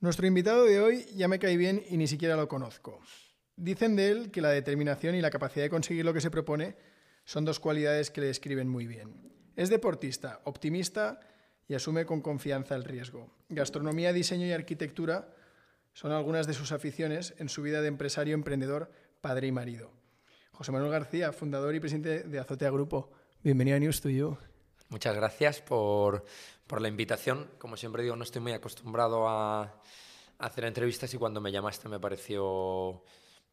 Nuestro invitado de hoy ya me cae bien y ni siquiera lo conozco. Dicen de él que la determinación y la capacidad de conseguir lo que se propone son dos cualidades que le describen muy bien. Es deportista, optimista y asume con confianza el riesgo. Gastronomía, diseño y arquitectura son algunas de sus aficiones en su vida de empresario, emprendedor, padre y marido. José Manuel García, fundador y presidente de Azotea Grupo. Bienvenido a News to You. Muchas gracias por, por la invitación. Como siempre digo, no estoy muy acostumbrado a, hacer entrevistas y cuando me llamaste me pareció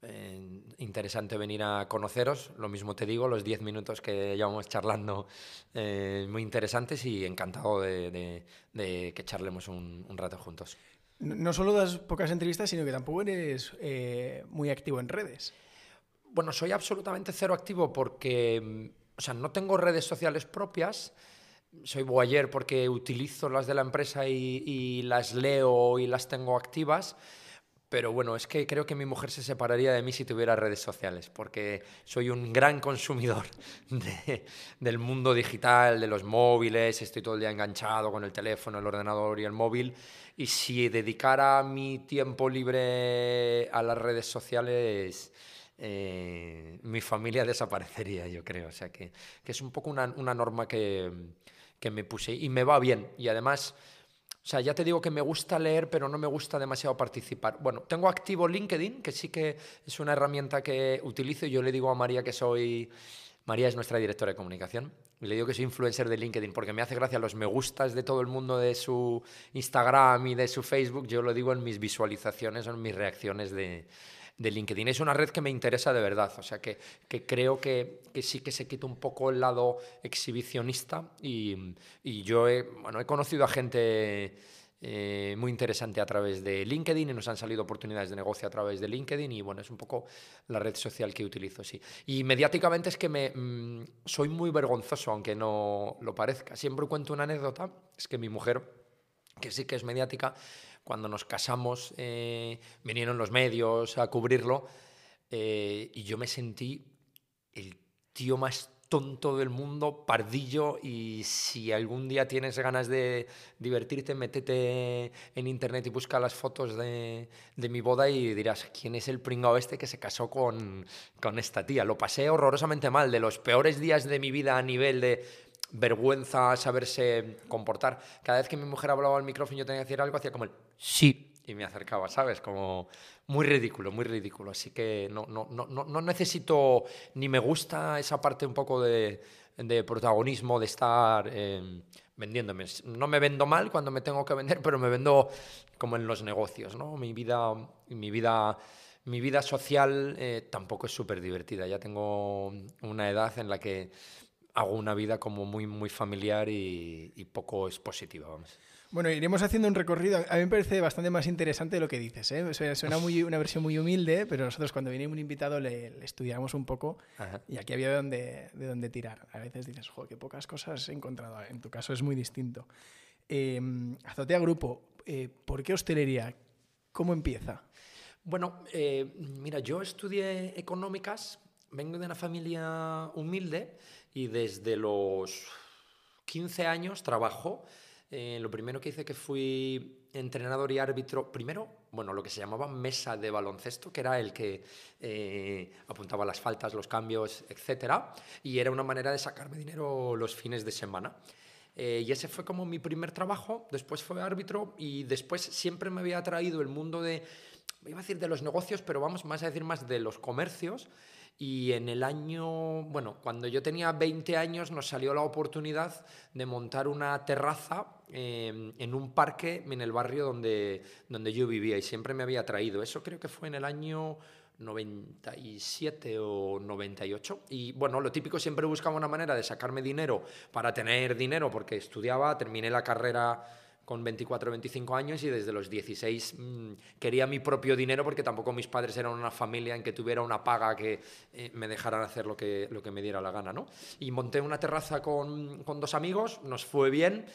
eh, interesante venir a conoceros. Lo mismo te digo, los 10 minutos que llevamos charlando, eh, muy interesantes y encantado de, que charlemos un, rato juntos. No solo das pocas entrevistas, sino que tampoco eres eh, muy activo en redes. Bueno, soy absolutamente cero activo porque o sea, no tengo redes sociales propias. Soy boyer porque utilizo las de la empresa y, las leo y las tengo activas. Pero bueno, es que creo que mi mujer se separaría de mí si tuviera redes sociales, porque soy un gran consumidor del mundo digital, de los móviles, estoy todo el día enganchado con el teléfono, el ordenador y el móvil. Y si dedicara mi tiempo libre a las redes sociales, eh, mi familia desaparecería, yo creo. O sea, que, que es un poco una, una norma que, que, me puse y me va bien. Y además, o sea, ya te digo que me gusta leer, pero no me gusta demasiado participar. Bueno, tengo activo LinkedIn, que sí que es una herramienta que utilizo. Yo le digo a María que soy... María es nuestra directora de comunicación. Y le digo que soy influencer de LinkedIn porque me hace gracia los me gustas de todo el mundo de su Instagram y de su Facebook. Yo lo digo en mis visualizaciones en mis reacciones de, de LinkedIn. Es una red que me interesa de verdad, o sea que, que creo que, que, sí que se quita un poco el lado exhibicionista y, y yo he, bueno, he conocido a gente eh, muy interesante a través de LinkedIn y nos han salido oportunidades de negocio a través de LinkedIn y bueno, es un poco la red social que utilizo, sí. Y mediáticamente es que me, mm, soy muy vergonzoso, aunque no lo parezca. Siempre cuento una anécdota, es que mi mujer, que sí que es mediática, cuando nos casamos, eh, vinieron los medios a cubrirlo eh, y yo me sentí el tío más tonto del mundo, pardillo, y si algún día tienes ganas de divertirte, métete en internet y busca las fotos de, de mi boda y dirás, ¿quién es el pringao este que se casó con, con esta tía? Lo pasé horrorosamente mal, de los peores días de mi vida a nivel de vergüenza saberse comportar. Cada vez que mi mujer hablaba al micrófono y yo tenía que decir algo, hacía como el sí y me acercaba, ¿sabes? Como muy ridículo, muy ridículo. Así que no, no, no, no necesito ni me gusta esa parte un poco de, de protagonismo, de estar eh, vendiéndome. No me vendo mal cuando me tengo que vender, pero me vendo como en los negocios, ¿no? Mi vida, mi vida, mi vida social eh, tampoco es súper divertida. Ya tengo una edad en la que hago una vida como muy, muy familiar y, poco expositiva, vamos. Bueno, iremos haciendo un recorrido. A mí me parece bastante más interesante lo que dices. ¿eh? Suena muy, una versión muy humilde, pero nosotros cuando viene un invitado le, estudiamos un poco y aquí había de dónde, de dónde tirar. A veces dices, joder, qué pocas cosas he encontrado. En tu caso es muy distinto. Eh, Azotea Grupo, eh, ¿por qué hostelería? ¿Cómo empieza? Bueno, eh, mira, yo estudié económicas, vengo de una familia humilde y desde los 15 años trabajo. Eh, lo primero que hice que fui entrenador y árbitro, primero, bueno, lo que se llamaba mesa de baloncesto, que era el que eh, apuntaba las faltas, los cambios, etcétera, y era una manera de sacarme dinero los fines de semana. Eh, y ese fue como mi primer trabajo, después fue árbitro y después siempre me había atraído el mundo de, iba a decir de los negocios, pero vamos más a decir más de los comercios y en el año, bueno, cuando yo tenía 20 años nos salió la oportunidad de montar una terraza em, en un parque en el barrio donde, donde yo vivía y siempre me había traído. Eso creo que fue en el año 97 o 98. Y bueno, lo típico siempre buscaba una manera de sacarme dinero para tener dinero porque estudiaba, terminé la carrera con 24 o 25 años y desde los 16 mm, quería mi propio dinero porque tampoco mis padres eran una familia en que tuviera una paga que eh, me dejaran hacer lo que, lo que me diera la gana. ¿no? Y monté una terraza con, con dos amigos, nos fue bien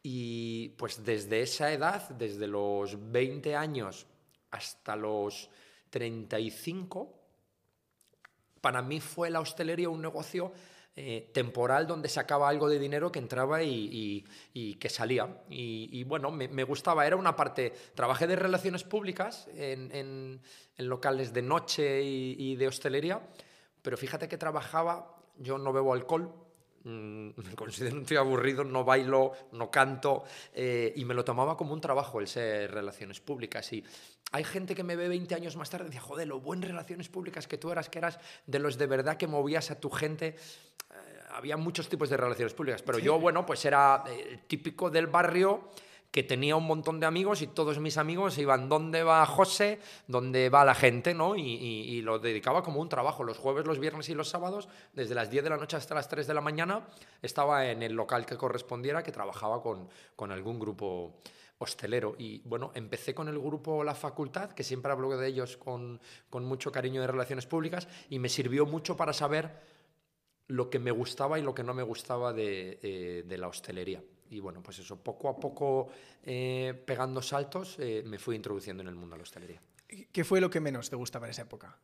y pues desde esa edad, desde los 20 años hasta los 35, para mí fue la hostelería un negocio eh, temporal donde sacaba algo de dinero que entraba y, que salía. Y, bueno, me, gustaba, era una parte, trabajé de relaciones públicas en, locales de noche y, de hostelería, pero fíjate que trabajaba, yo no bebo alcohol, me considero un tío aburrido, no bailo, no canto, eh, y me lo tomaba como un trabajo el ser relaciones públicas. Y hay gente que me ve 20 años más tarde y decía, joder, lo buen relaciones públicas que tú eras, que eras de los de verdad que movías a tu gente. Eh, había muchos tipos de relaciones públicas, pero yo, bueno, pues era eh, típico del barrio que tenía un montón de amigos y todos mis amigos iban dónde va José, dónde va la gente, ¿no? Y, lo dedicaba como un trabajo. Los jueves, los viernes y los sábados, desde las 10 de la noche hasta las 3 de la mañana, estaba en el local que correspondiera, que trabajaba con, con algún grupo hostelero. Y bueno, empecé con el grupo La Facultad, que siempre hablo de ellos con, con mucho cariño de relaciones públicas, y me sirvió mucho para saber lo que me gustaba y lo que no me gustaba de, eh, de la hostelería. Y bueno, pues eso, poco a poco, eh, pegando saltos, eh, me fui introduciendo en el mundo de la hostelería. ¿Qué fue lo que menos te gustaba en esa época?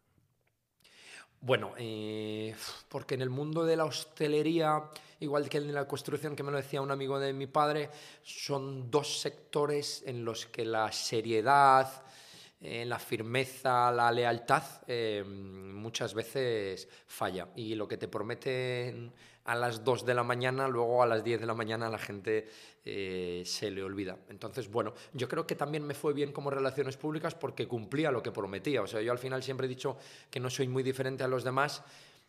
Bueno, porque en el mundo de la hostelería igual que en la construcción, que me lo decía un amigo de mi padre, son dos sectores en los que la seriedad, eh, la firmeza, la lealtad eh, muchas veces falla. Y lo que te prometen a las 2 de la mañana, luego a las 10 de la mañana la gente eh, se le olvida. Entonces, bueno, yo creo que también me fue bien como relaciones públicas porque cumplía lo que prometía. O sea, yo al final siempre he dicho que no soy muy diferente a los demás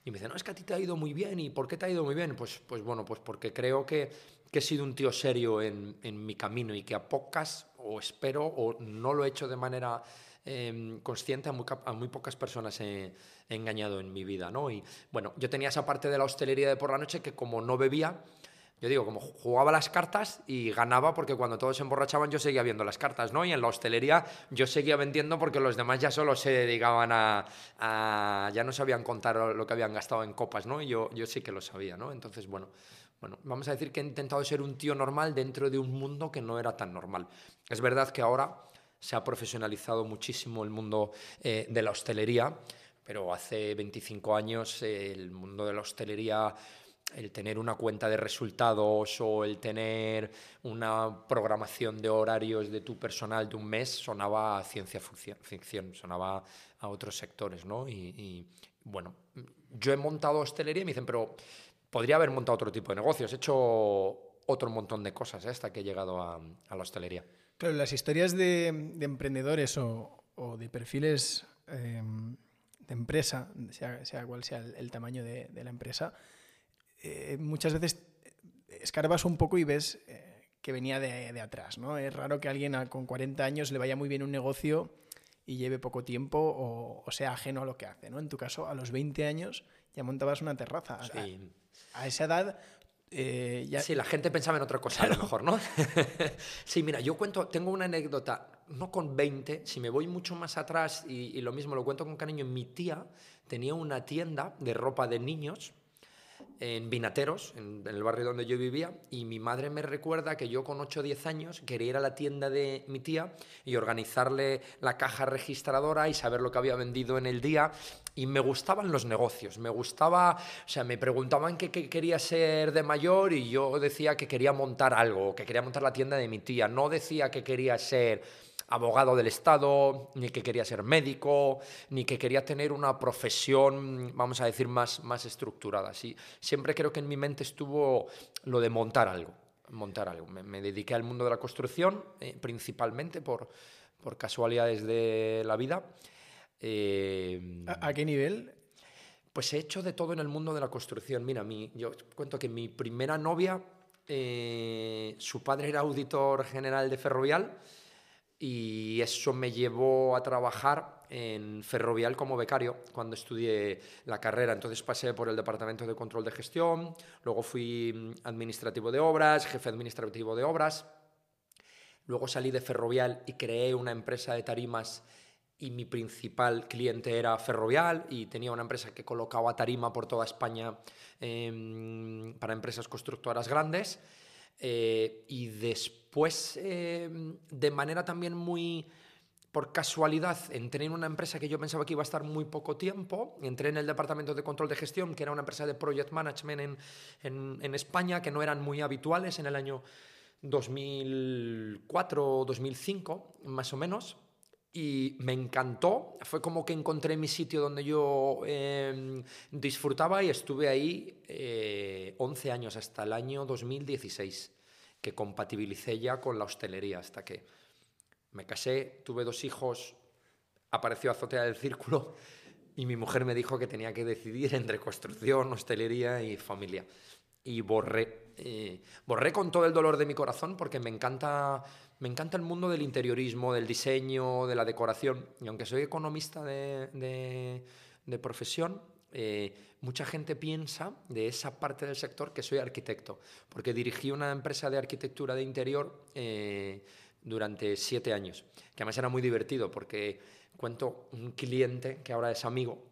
y me dice, no, es que a ti te ha ido muy bien. ¿Y por qué te ha ido muy bien? Pues, pues bueno, pues porque creo que, que he sido un tío serio en, en, mi camino y que a pocas, o espero, o no lo he hecho de manera em, consciente, a muy, a pocas personas he, engañado en mi vida, ¿no? Y bueno, yo tenía esa parte de la hostelería de por la noche que como no bebía, yo digo, como jugaba las cartas y ganaba porque cuando todos se emborrachaban yo seguía viendo las cartas, ¿no? Y en la hostelería yo seguía vendiendo porque los demás ya solo se dedicaban a... ya no sabían contar lo que habían gastado en copas, ¿no? Y yo, yo sí que lo sabía, ¿no? Entonces, bueno, bueno, vamos a decir que he intentado ser un tío normal dentro de un mundo que no era tan normal. Es verdad que ahora se ha profesionalizado muchísimo el mundo eh, de la hostelería, pero hace 25 años eh, el mundo de la hostelería el tener una cuenta de resultados o el tener una programación de horarios de tu personal de un mes sonaba a ciencia ficción, sonaba a otros sectores, ¿no? Y, bueno, yo he montado hostelería y me dicen, pero podría haber montado otro tipo de negocios, he hecho otro montón de cosas ¿eh? hasta que he llegado a, la hostelería. Claro, las historias de, emprendedores o, de perfiles em, de empresa, sea, cual sea el, tamaño de la empresa, eh, muchas veces escarbas un poco y ves eh, que venía de, atrás, ¿no? Es raro que alguien con 40 años le vaya muy bien un negocio y lleve poco tiempo o, sea ajeno a lo que hace, ¿no? En tu caso, a los 20 años ya montabas una terraza. A, esa edad eh, ya... Sí, la gente pensaba en otra cosa a lo mejor, ¿no? sí, mira, yo cuento, tengo una anécdota, no con 20, si me voy mucho más atrás y, y lo mismo lo cuento con cariño, mi tía tenía una tienda de ropa de niños en Vinateros, en, el barrio donde yo vivía, y mi madre me recuerda que yo con 8 o 10 años quería ir a la tienda de mi tía y organizarle la caja registradora y saber lo que había vendido en el día. Y me gustaban los negocios, me gustaba, o sea, me preguntaban qué, qué quería ser de mayor y yo decía que quería montar algo, que quería montar la tienda de mi tía, no decía que quería ser abogado del Estado, ni que quería ser médico, ni que quería tener una profesión, vamos a decir, más, más estructurada. Sí, siempre creo que en mi mente estuvo lo de montar algo. Montar algo. Me, dediqué al mundo de la construcción, eh, principalmente por, por casualidades de la vida. Eh, ¿A, qué nivel? Pues he hecho de todo en el mundo de la construcción. Mira, mi, yo cuento que mi primera novia, eh, su padre era auditor general de Ferrovial y eso me llevó a trabajar en Ferrovial como becario cuando estudié la carrera. Entonces pasé por el Departamento de Control de Gestión, luego fui mm, administrativo de obras, jefe administrativo de obras, luego salí de Ferrovial y creé una empresa de tarimas y mi principal cliente era Ferrovial y tenía una empresa que colocaba tarima por toda España em, para empresas constructoras grandes. Eh, y después, em, de manera también muy por casualidad entré en una empresa que yo pensaba que iba a estar muy poco tiempo. Entré en el departamento de control de gestión, que era una empresa de project management en, en, en España, que no eran muy habituales en el año 2004 o 2005, más o menos. Y me encantó. Fue como que encontré mi sitio donde yo eh, disfrutaba y estuve ahí eh, 11 años, hasta el año 2016, que compatibilicé ya con la hostelería, hasta que me casé, tuve dos hijos, apareció Azotea del Círculo y mi mujer me dijo que tenía que decidir entre construcción, hostelería y familia. Y borré, eh, borré con todo el dolor de mi corazón porque me encanta, me encanta el mundo del interiorismo, del diseño, de la decoración. Y aunque soy economista de, profesión, eh, mucha gente piensa de esa parte del sector que soy arquitecto, porque dirigí una empresa de arquitectura de interior. Eh, durante siete años, que además era muy divertido porque cuento un cliente que ahora es amigo,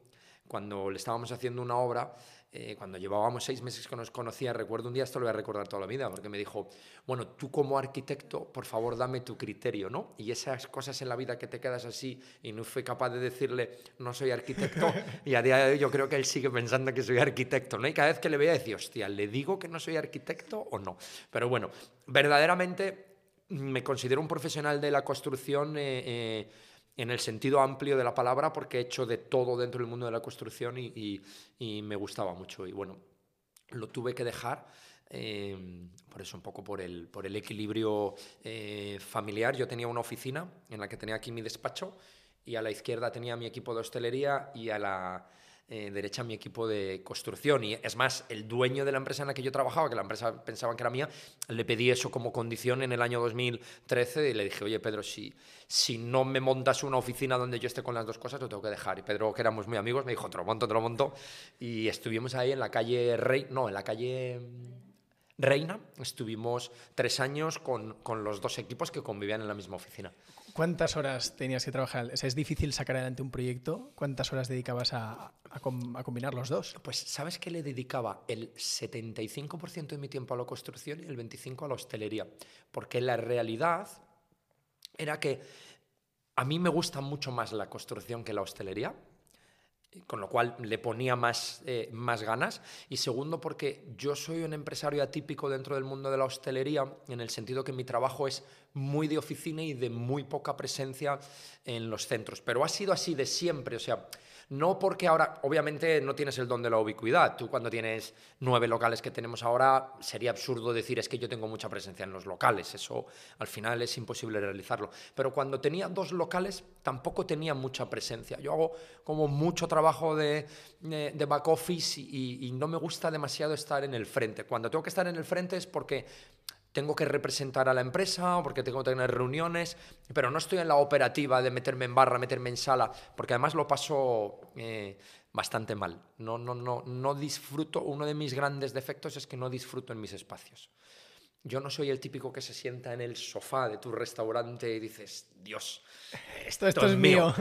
cuando le estábamos haciendo una obra, eh, cuando llevábamos seis meses que nos conocía, recuerdo un día, esto lo voy a recordar toda la vida, porque me dijo, bueno, tú como arquitecto, por favor, dame tu criterio, ¿no? Y esas cosas en la vida que te quedas así y no fui capaz de decirle, no soy arquitecto, y a día de hoy yo creo que él sigue pensando que soy arquitecto, ¿no? Y cada vez que le veía decía, hostia, ¿le digo que no soy arquitecto o no? Pero bueno, verdaderamente me considero un profesional de la construcción eh, eh, en el sentido amplio de la palabra porque he hecho de todo dentro del mundo de la construcción y, me gustaba mucho. Y bueno, lo tuve que dejar. Eh, por eso un poco por el, por el equilibrio eh, familiar. Yo tenía una oficina en la que tenía aquí mi despacho y a la izquierda tenía mi equipo de hostelería y a la eh, derecha mi equipo de construcción. Y es más, el dueño de la empresa en la que yo trabajaba, que la empresa pensaban que era mía, le pedí eso como condición en el año 2013 y le dije, oye Pedro, si, si no me montas una oficina donde yo esté con las dos cosas, lo tengo que dejar. Y Pedro, que éramos muy amigos, me dijo, te lo monto, te lo monto. Y estuvimos ahí en la calle Rey, no, en la calle... Reina, estuvimos tres años con, con, los dos equipos que convivían en la misma oficina. ¿Cuántas horas tenías que trabajar? O sea, ¿Es difícil sacar adelante un proyecto? ¿Cuántas horas dedicabas a, a, com a combinar los dos? Pues sabes que le dedicaba el 75% de mi tiempo a la construcción y el 25% a la hostelería, porque la realidad era que a mí me gusta mucho más la construcción que la hostelería con lo cual le ponía más, eh, más ganas. Y segundo, porque yo soy un empresario atípico dentro del mundo de la hostelería, en el sentido que mi trabajo es muy de oficina y de muy poca presencia en los centros. Pero ha sido así de siempre, o sea, no porque ahora, obviamente no tienes el don de la ubicuidad. Tú cuando tienes nueve locales que tenemos ahora, sería absurdo decir es que yo tengo mucha presencia en los locales. Eso al final es imposible realizarlo. Pero cuando tenía dos locales, tampoco tenía mucha presencia. Yo hago como mucho trabajo de, back office y, y no me gusta demasiado estar en el frente. Cuando tengo que estar en el frente es porque tengo que representar a la empresa o porque tengo que tener reuniones, pero no estoy en la operativa de meterme en barra, meterme en sala, porque además lo paso eh, bastante mal. No, no, no, no disfruto, uno de mis grandes defectos es que no disfruto en mis espacios. Yo no soy el típico que se sienta en el sofá de tu restaurante y dices, Dios, esto, esto, esto es mío.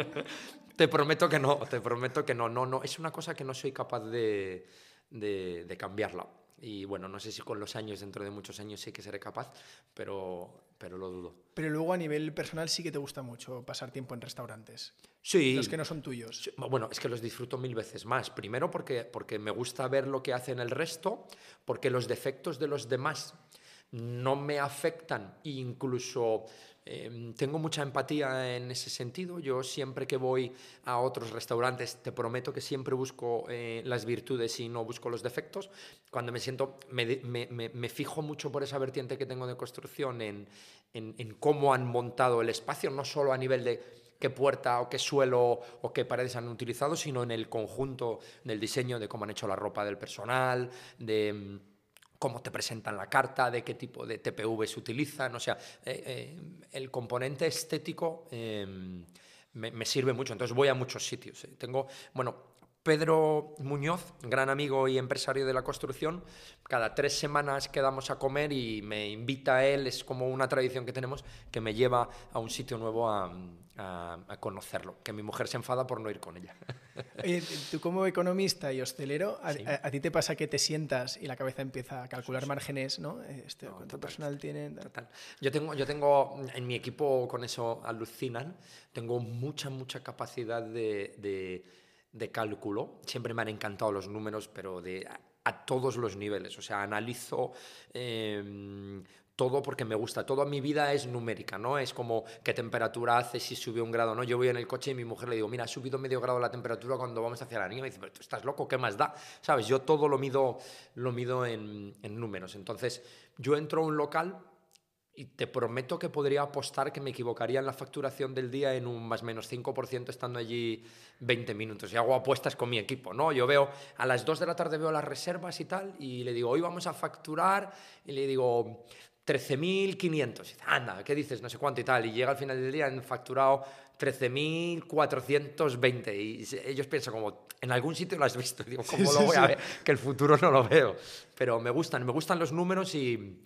te prometo que no, te prometo que no, no, no. Es una cosa que no soy capaz de, de, de cambiarla. Y bueno, no sé si con los años, dentro de muchos años, sí que seré capaz, pero, pero lo dudo. Pero luego a nivel personal sí que te gusta mucho pasar tiempo en restaurantes. Sí. Los que no son tuyos. Sí, bueno, es que los disfruto mil veces más. Primero porque, porque me gusta ver lo que hacen el resto, porque los defectos de los demás no me afectan, incluso eh, tengo mucha empatía en ese sentido. Yo siempre que voy a otros restaurantes, te prometo que siempre busco eh, las virtudes y no busco los defectos. Cuando me siento, me, me, me, fijo mucho por esa vertiente que tengo de construcción en, en, en cómo han montado el espacio, no solo a nivel de qué puerta o qué suelo o qué paredes han utilizado, sino en el conjunto del diseño, de cómo han hecho la ropa del personal, de cómo te presentan la carta, de qué tipo de TPV se utilizan, o sea, eh, eh, el componente estético eh, me, me, sirve mucho, entonces voy a muchos sitios. Tengo, bueno, Pedro Muñoz, gran amigo y empresario de la construcción, cada tres semanas quedamos a comer y me invita a él, es como una tradición que tenemos, que me lleva a un sitio nuevo a, a, a conocerlo, que mi mujer se enfada por no ir con ella. Oye, tú como economista y hostelero, a, a, ti te pasa que te sientas y la cabeza empieza a calcular márgenes, ¿no? Este, ¿Cuánto personal tienen? Total. Yo tengo, yo tengo, en mi equipo con eso alucinan, tengo mucha, mucha capacidad de, de, de cálculo. Siempre me han encantado los números, pero de a todos los niveles. O sea, analizo eh, todo porque me gusta. Toda mi vida es numérica, ¿no? Es como qué temperatura hace, si subió un grado, ¿no? Yo voy en el coche y mi mujer le digo, mira, ha subido medio grado la temperatura cuando vamos hacia la niña. Me dice, pero tú estás loco, ¿qué más da? ¿Sabes? Yo todo lo mido, lo mido en, en números. Entonces, yo entro a un local y te prometo que podría apostar que me equivocaría en la facturación del día en un más menos 5% estando allí 20 minutos. Y hago apuestas con mi equipo, ¿no? Yo veo, a las 2 de la tarde veo las reservas y tal, y le digo, hoy vamos a facturar, y le digo, 13.500. Anda, ¿qué dices? No sé cuánto y tal. Y llega al final del día, han facturado 13.420. Y ellos piensan como, en algún sitio lo has visto. digo, ¿cómo lo voy a ver? Que el futuro no lo veo. Pero me gustan, me gustan los números y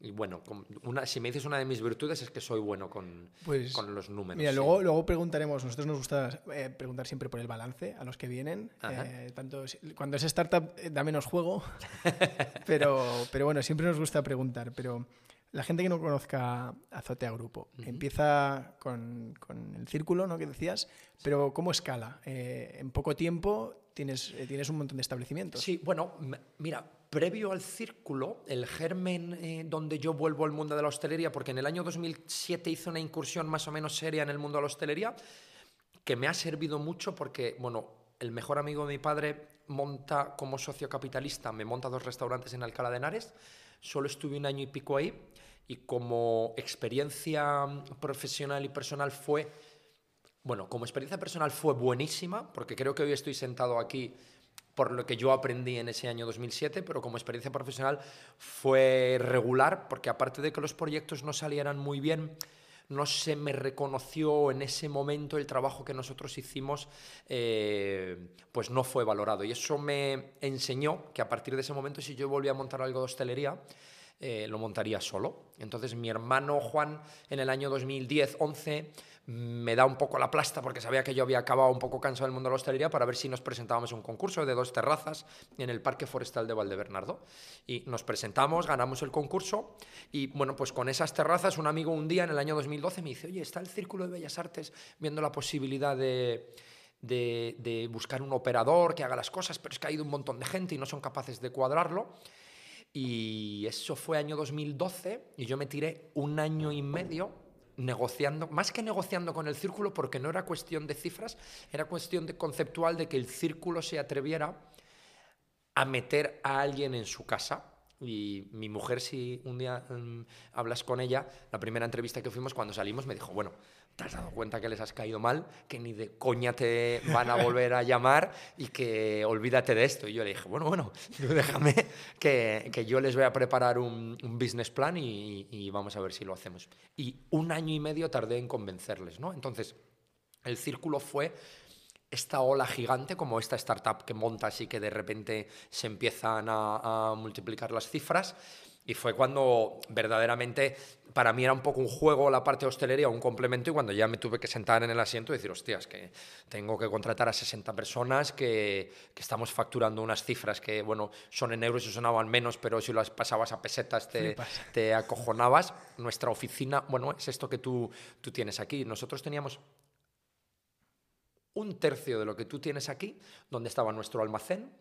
y bueno, una, si me dices una de mis virtudes es que soy bueno con, pues, con los números. Mira, luego, luego preguntaremos, nosotros nos gusta eh, preguntar siempre por el balance a los que vienen. Eh, tanto, cuando es startup eh, da menos juego, pero, pero bueno, siempre nos gusta preguntar. Pero la gente que no conozca Azotea Grupo, empieza con, con, el círculo, ¿no? Que decías, pero ¿cómo escala? en poco tiempo tienes, tienes un montón de establecimientos. Sí, bueno, mira, previo al círculo, el germen eh, donde yo vuelvo al mundo de la hostelería, porque en el año 2007 hice una incursión más o menos seria en el mundo de la hostelería, que me ha servido mucho porque, bueno, el mejor amigo de mi padre monta como socio capitalista, me monta dos restaurantes en Alcalá de Henares, solo estuve un año y pico ahí y como experiencia profesional y personal fue, bueno, como experiencia personal fue buenísima, porque creo que hoy estoy sentado aquí por lo que yo aprendí en ese año 2007, pero como experiencia profesional fue regular, porque aparte de que los proyectos no salieran muy bien, no se me reconoció en ese momento el trabajo que nosotros hicimos, eh, pues no fue valorado. Y eso me enseñó que a partir de ese momento, si yo volvía a montar algo de hostelería, eh, lo montaría solo. Entonces mi hermano Juan en el año 2010-11 me da un poco la plasta porque sabía que yo había acabado un poco cansado del mundo de la hostelería para ver si nos presentábamos un concurso de dos terrazas en el Parque Forestal de Valdebernardo. Y nos presentamos, ganamos el concurso y bueno, pues con esas terrazas un amigo un día en el año 2012 me dice, oye, está el Círculo de Bellas Artes viendo la posibilidad de... De, buscar un operador que haga las cosas, pero es que ha ido un montón de gente y no son capaces de cuadrarlo. Y eso fue año 2012 y yo me tiré un año y medio negociando, más que negociando con el círculo, porque no era cuestión de cifras, era cuestión de conceptual de que el círculo se atreviera a meter a alguien en su casa. Y mi mujer, si un día mm, hablas con ella, la primera entrevista que fuimos cuando salimos me dijo, bueno, ¿te has dado cuenta que les has caído mal? Que ni de coña te van a volver a llamar y que olvídate de esto. Y yo le dije, bueno, bueno, déjame que, que yo les voy a preparar un, business plan y, y, vamos a ver si lo hacemos. Y un año y medio tardé en convencerles, ¿no? Entonces, el círculo fue esta ola gigante, como esta startup que montas y que de repente se empiezan a, a multiplicar las cifras. Y fue cuando verdaderamente para mí era un poco un juego la parte de hostelería, un complemento, y cuando ya me tuve que sentar en el asiento y decir, hostias, que tengo que contratar a 60 personas, que, que estamos facturando unas cifras que, bueno, son en euros y sonaban menos, pero si las pasabas a pesetas te, te acojonabas. Nuestra oficina, bueno, es esto que tú, tú tienes aquí. Nosotros teníamos un tercio de lo que tú tienes aquí, donde estaba nuestro almacén,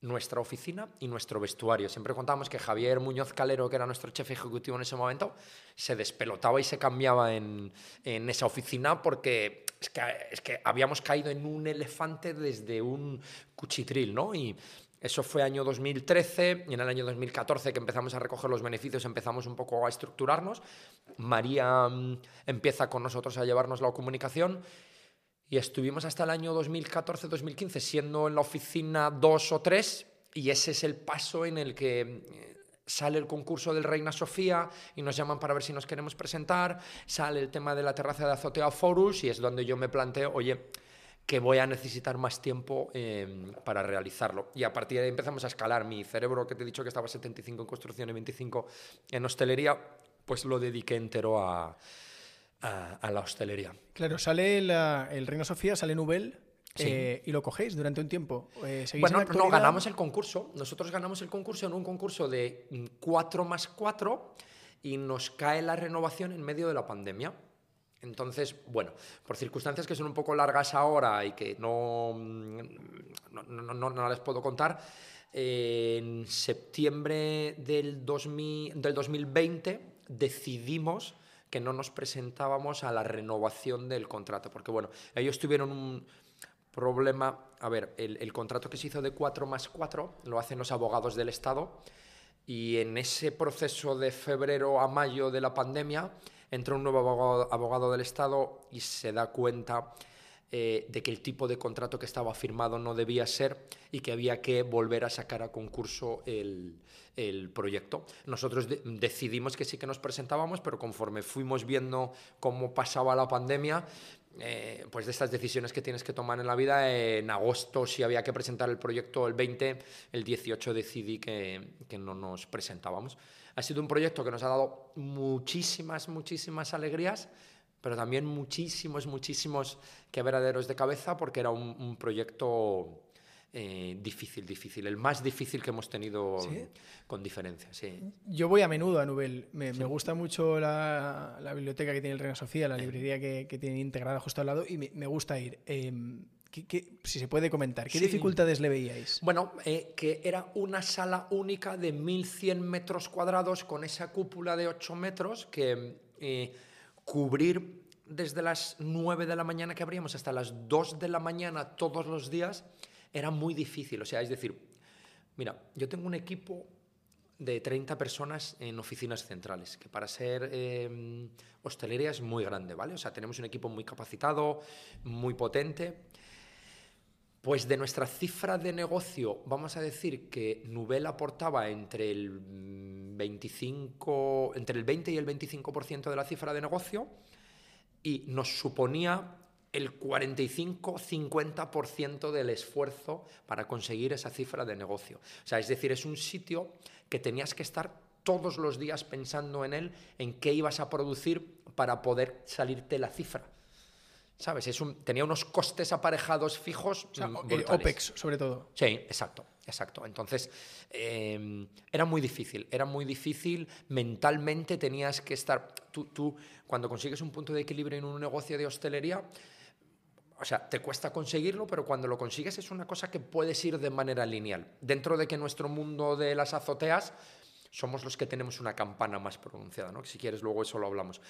nuestra oficina y nuestro vestuario. Siempre contábamos que Javier Muñoz Calero, que era nuestro jefe ejecutivo en ese momento, se despelotaba y se cambiaba en, en esa oficina porque es que, es que, habíamos caído en un elefante desde un cuchitril, ¿no? Y eso fue año 2013 y en el año 2014 que empezamos a recoger los beneficios empezamos un poco a estructurarnos. María mm, empieza con nosotros a llevarnos la comunicación y estuvimos hasta el año 2014-2015 siendo en la oficina dos o tres y ese es el paso en el que eh, sale el concurso del Reina Sofía y nos llaman para ver si nos queremos presentar, sale el tema de la terraza de Azotea Forus y es donde yo me planteo, oye, que voy a necesitar más tiempo em, para realizarlo. Y a partir de ahí empezamos a escalar. Mi cerebro, que te he dicho que estaba 75 en construcción y 25 en hostelería, pues lo dediqué entero a, a, la hostelería. Claro, sale el Reino Sofía, sale Nubel. Eh, ¿Y lo cogéis durante un tiempo? Eh, bueno, no, ganamos el concurso. Nosotros ganamos el concurso en un concurso de 4 más 4 y nos cae la renovación en medio de la pandemia. Entonces, bueno, por circunstancias que son un poco largas ahora y que no, no, no, no les puedo contar, en septiembre del, 2000, del 2020 decidimos que no nos presentábamos a la renovación del contrato, porque bueno, ellos tuvieron un problema, a ver, el, contrato que se hizo de 4 más 4 lo hacen los abogados del Estado y en ese proceso de febrero a mayo de la pandemia entra un nuevo abogado, del Estado y se da cuenta eh, de que el tipo de contrato que estaba firmado no debía ser y que había que volver a sacar a concurso el, proyecto. Nosotros decidimos que sí que nos presentábamos, pero conforme fuimos viendo cómo pasaba la pandemia, eh, pues de estas decisiones que tienes que tomar en la vida, en agosto si había que presentar el proyecto el 20, el 18 decidí que, que no nos presentábamos. Ha sido un proyecto que nos ha dado muchísimas, muchísimas alegrías, pero también muchísimos, muchísimos quebraderos de cabeza porque era un, proyecto eh, difícil, difícil, el más difícil que hemos tenido con diferencia. Sí. Yo voy a menudo a Nubel, me, gusta mucho la, biblioteca que tiene el Reina Sofía, la librería que, que tiene integrada justo al lado y me, gusta ir. Em, si se puede comentar, ¿qué dificultades le veíais? Bueno, eh, que era una sala única de 1.100 metros cuadrados con esa cúpula de 8 metros que eh, cubrir desde las 9 de la mañana que abríamos hasta las 2 de la mañana todos los días era muy difícil. O sea, es decir, mira, yo tengo un equipo de 30 personas en oficinas centrales, que para ser eh, hostelería es muy grande, ¿vale? O sea, tenemos un equipo muy capacitado, muy potente pues de nuestra cifra de negocio, vamos a decir que Nubel aportaba entre el 25, entre el 20 y el 25% de la cifra de negocio y nos suponía el 45-50% del esfuerzo para conseguir esa cifra de negocio. O sea, es decir, es un sitio que tenías que estar todos los días pensando en él, en qué ibas a producir para poder salirte la cifra. ¿Sabes? Es un, tenía unos costes aparejados fijos. O OPEX, sobre todo. Sí, exacto, exacto. Entonces, em, era muy difícil, era muy difícil. Mentalmente tenías que estar. Tú, tú, cuando consigues un punto de equilibrio en un negocio de hostelería, o sea, te cuesta conseguirlo, pero cuando lo consigues es una cosa que puedes ir de manera lineal. Dentro de que nuestro mundo de las azoteas somos los que tenemos una campana más pronunciada, ¿no? Si quieres, luego eso lo hablamos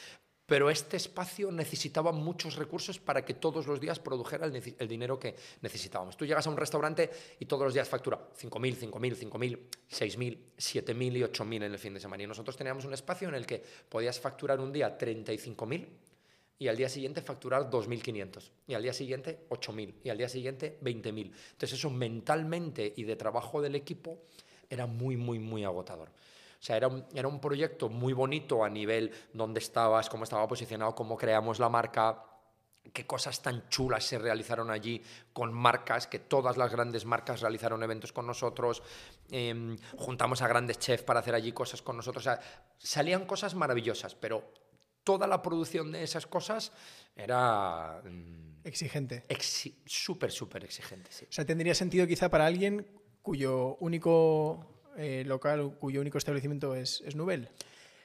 pero este espacio necesitaba muchos recursos para que todos los días produjera el, dinero que necesitábamos. Tú llegas a un restaurante y todos los días factura 5.000, 5.000, 5.000, 6.000, 7.000 y 8.000 en el fin de semana. Y nosotros teníamos un espacio en el que podías facturar un día 35.000 y al día siguiente facturar 2.500 y al día siguiente 8.000 y al día siguiente 20.000. Entonces eso mentalmente y de trabajo del equipo era muy, muy, muy agotador. O sea, era un, era un proyecto muy bonito a nivel dónde estabas, cómo estaba posicionado, cómo creamos la marca, qué cosas tan chulas se realizaron allí con marcas, que todas las grandes marcas realizaron eventos con nosotros, em, juntamos a grandes chefs para hacer allí cosas con nosotros, o sea, salían cosas maravillosas, pero toda la producción de esas cosas era... Mm, exigente. Súper, súper exigente, sí. O sea, tendría sentido quizá para alguien cuyo único eh, local cuyo único establecimiento es, es Nubel?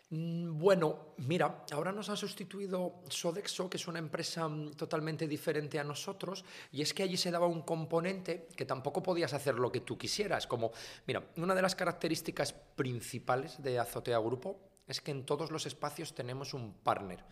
Mm, bueno, mira, ahora nos ha sustituido Sodexo, que es una empresa mm, totalmente diferente a nosotros, y es que allí se daba un componente que tampoco podías hacer lo que tú quisieras. Como, mira, una de las características principales de Azotea Grupo es que en todos los espacios tenemos un partner.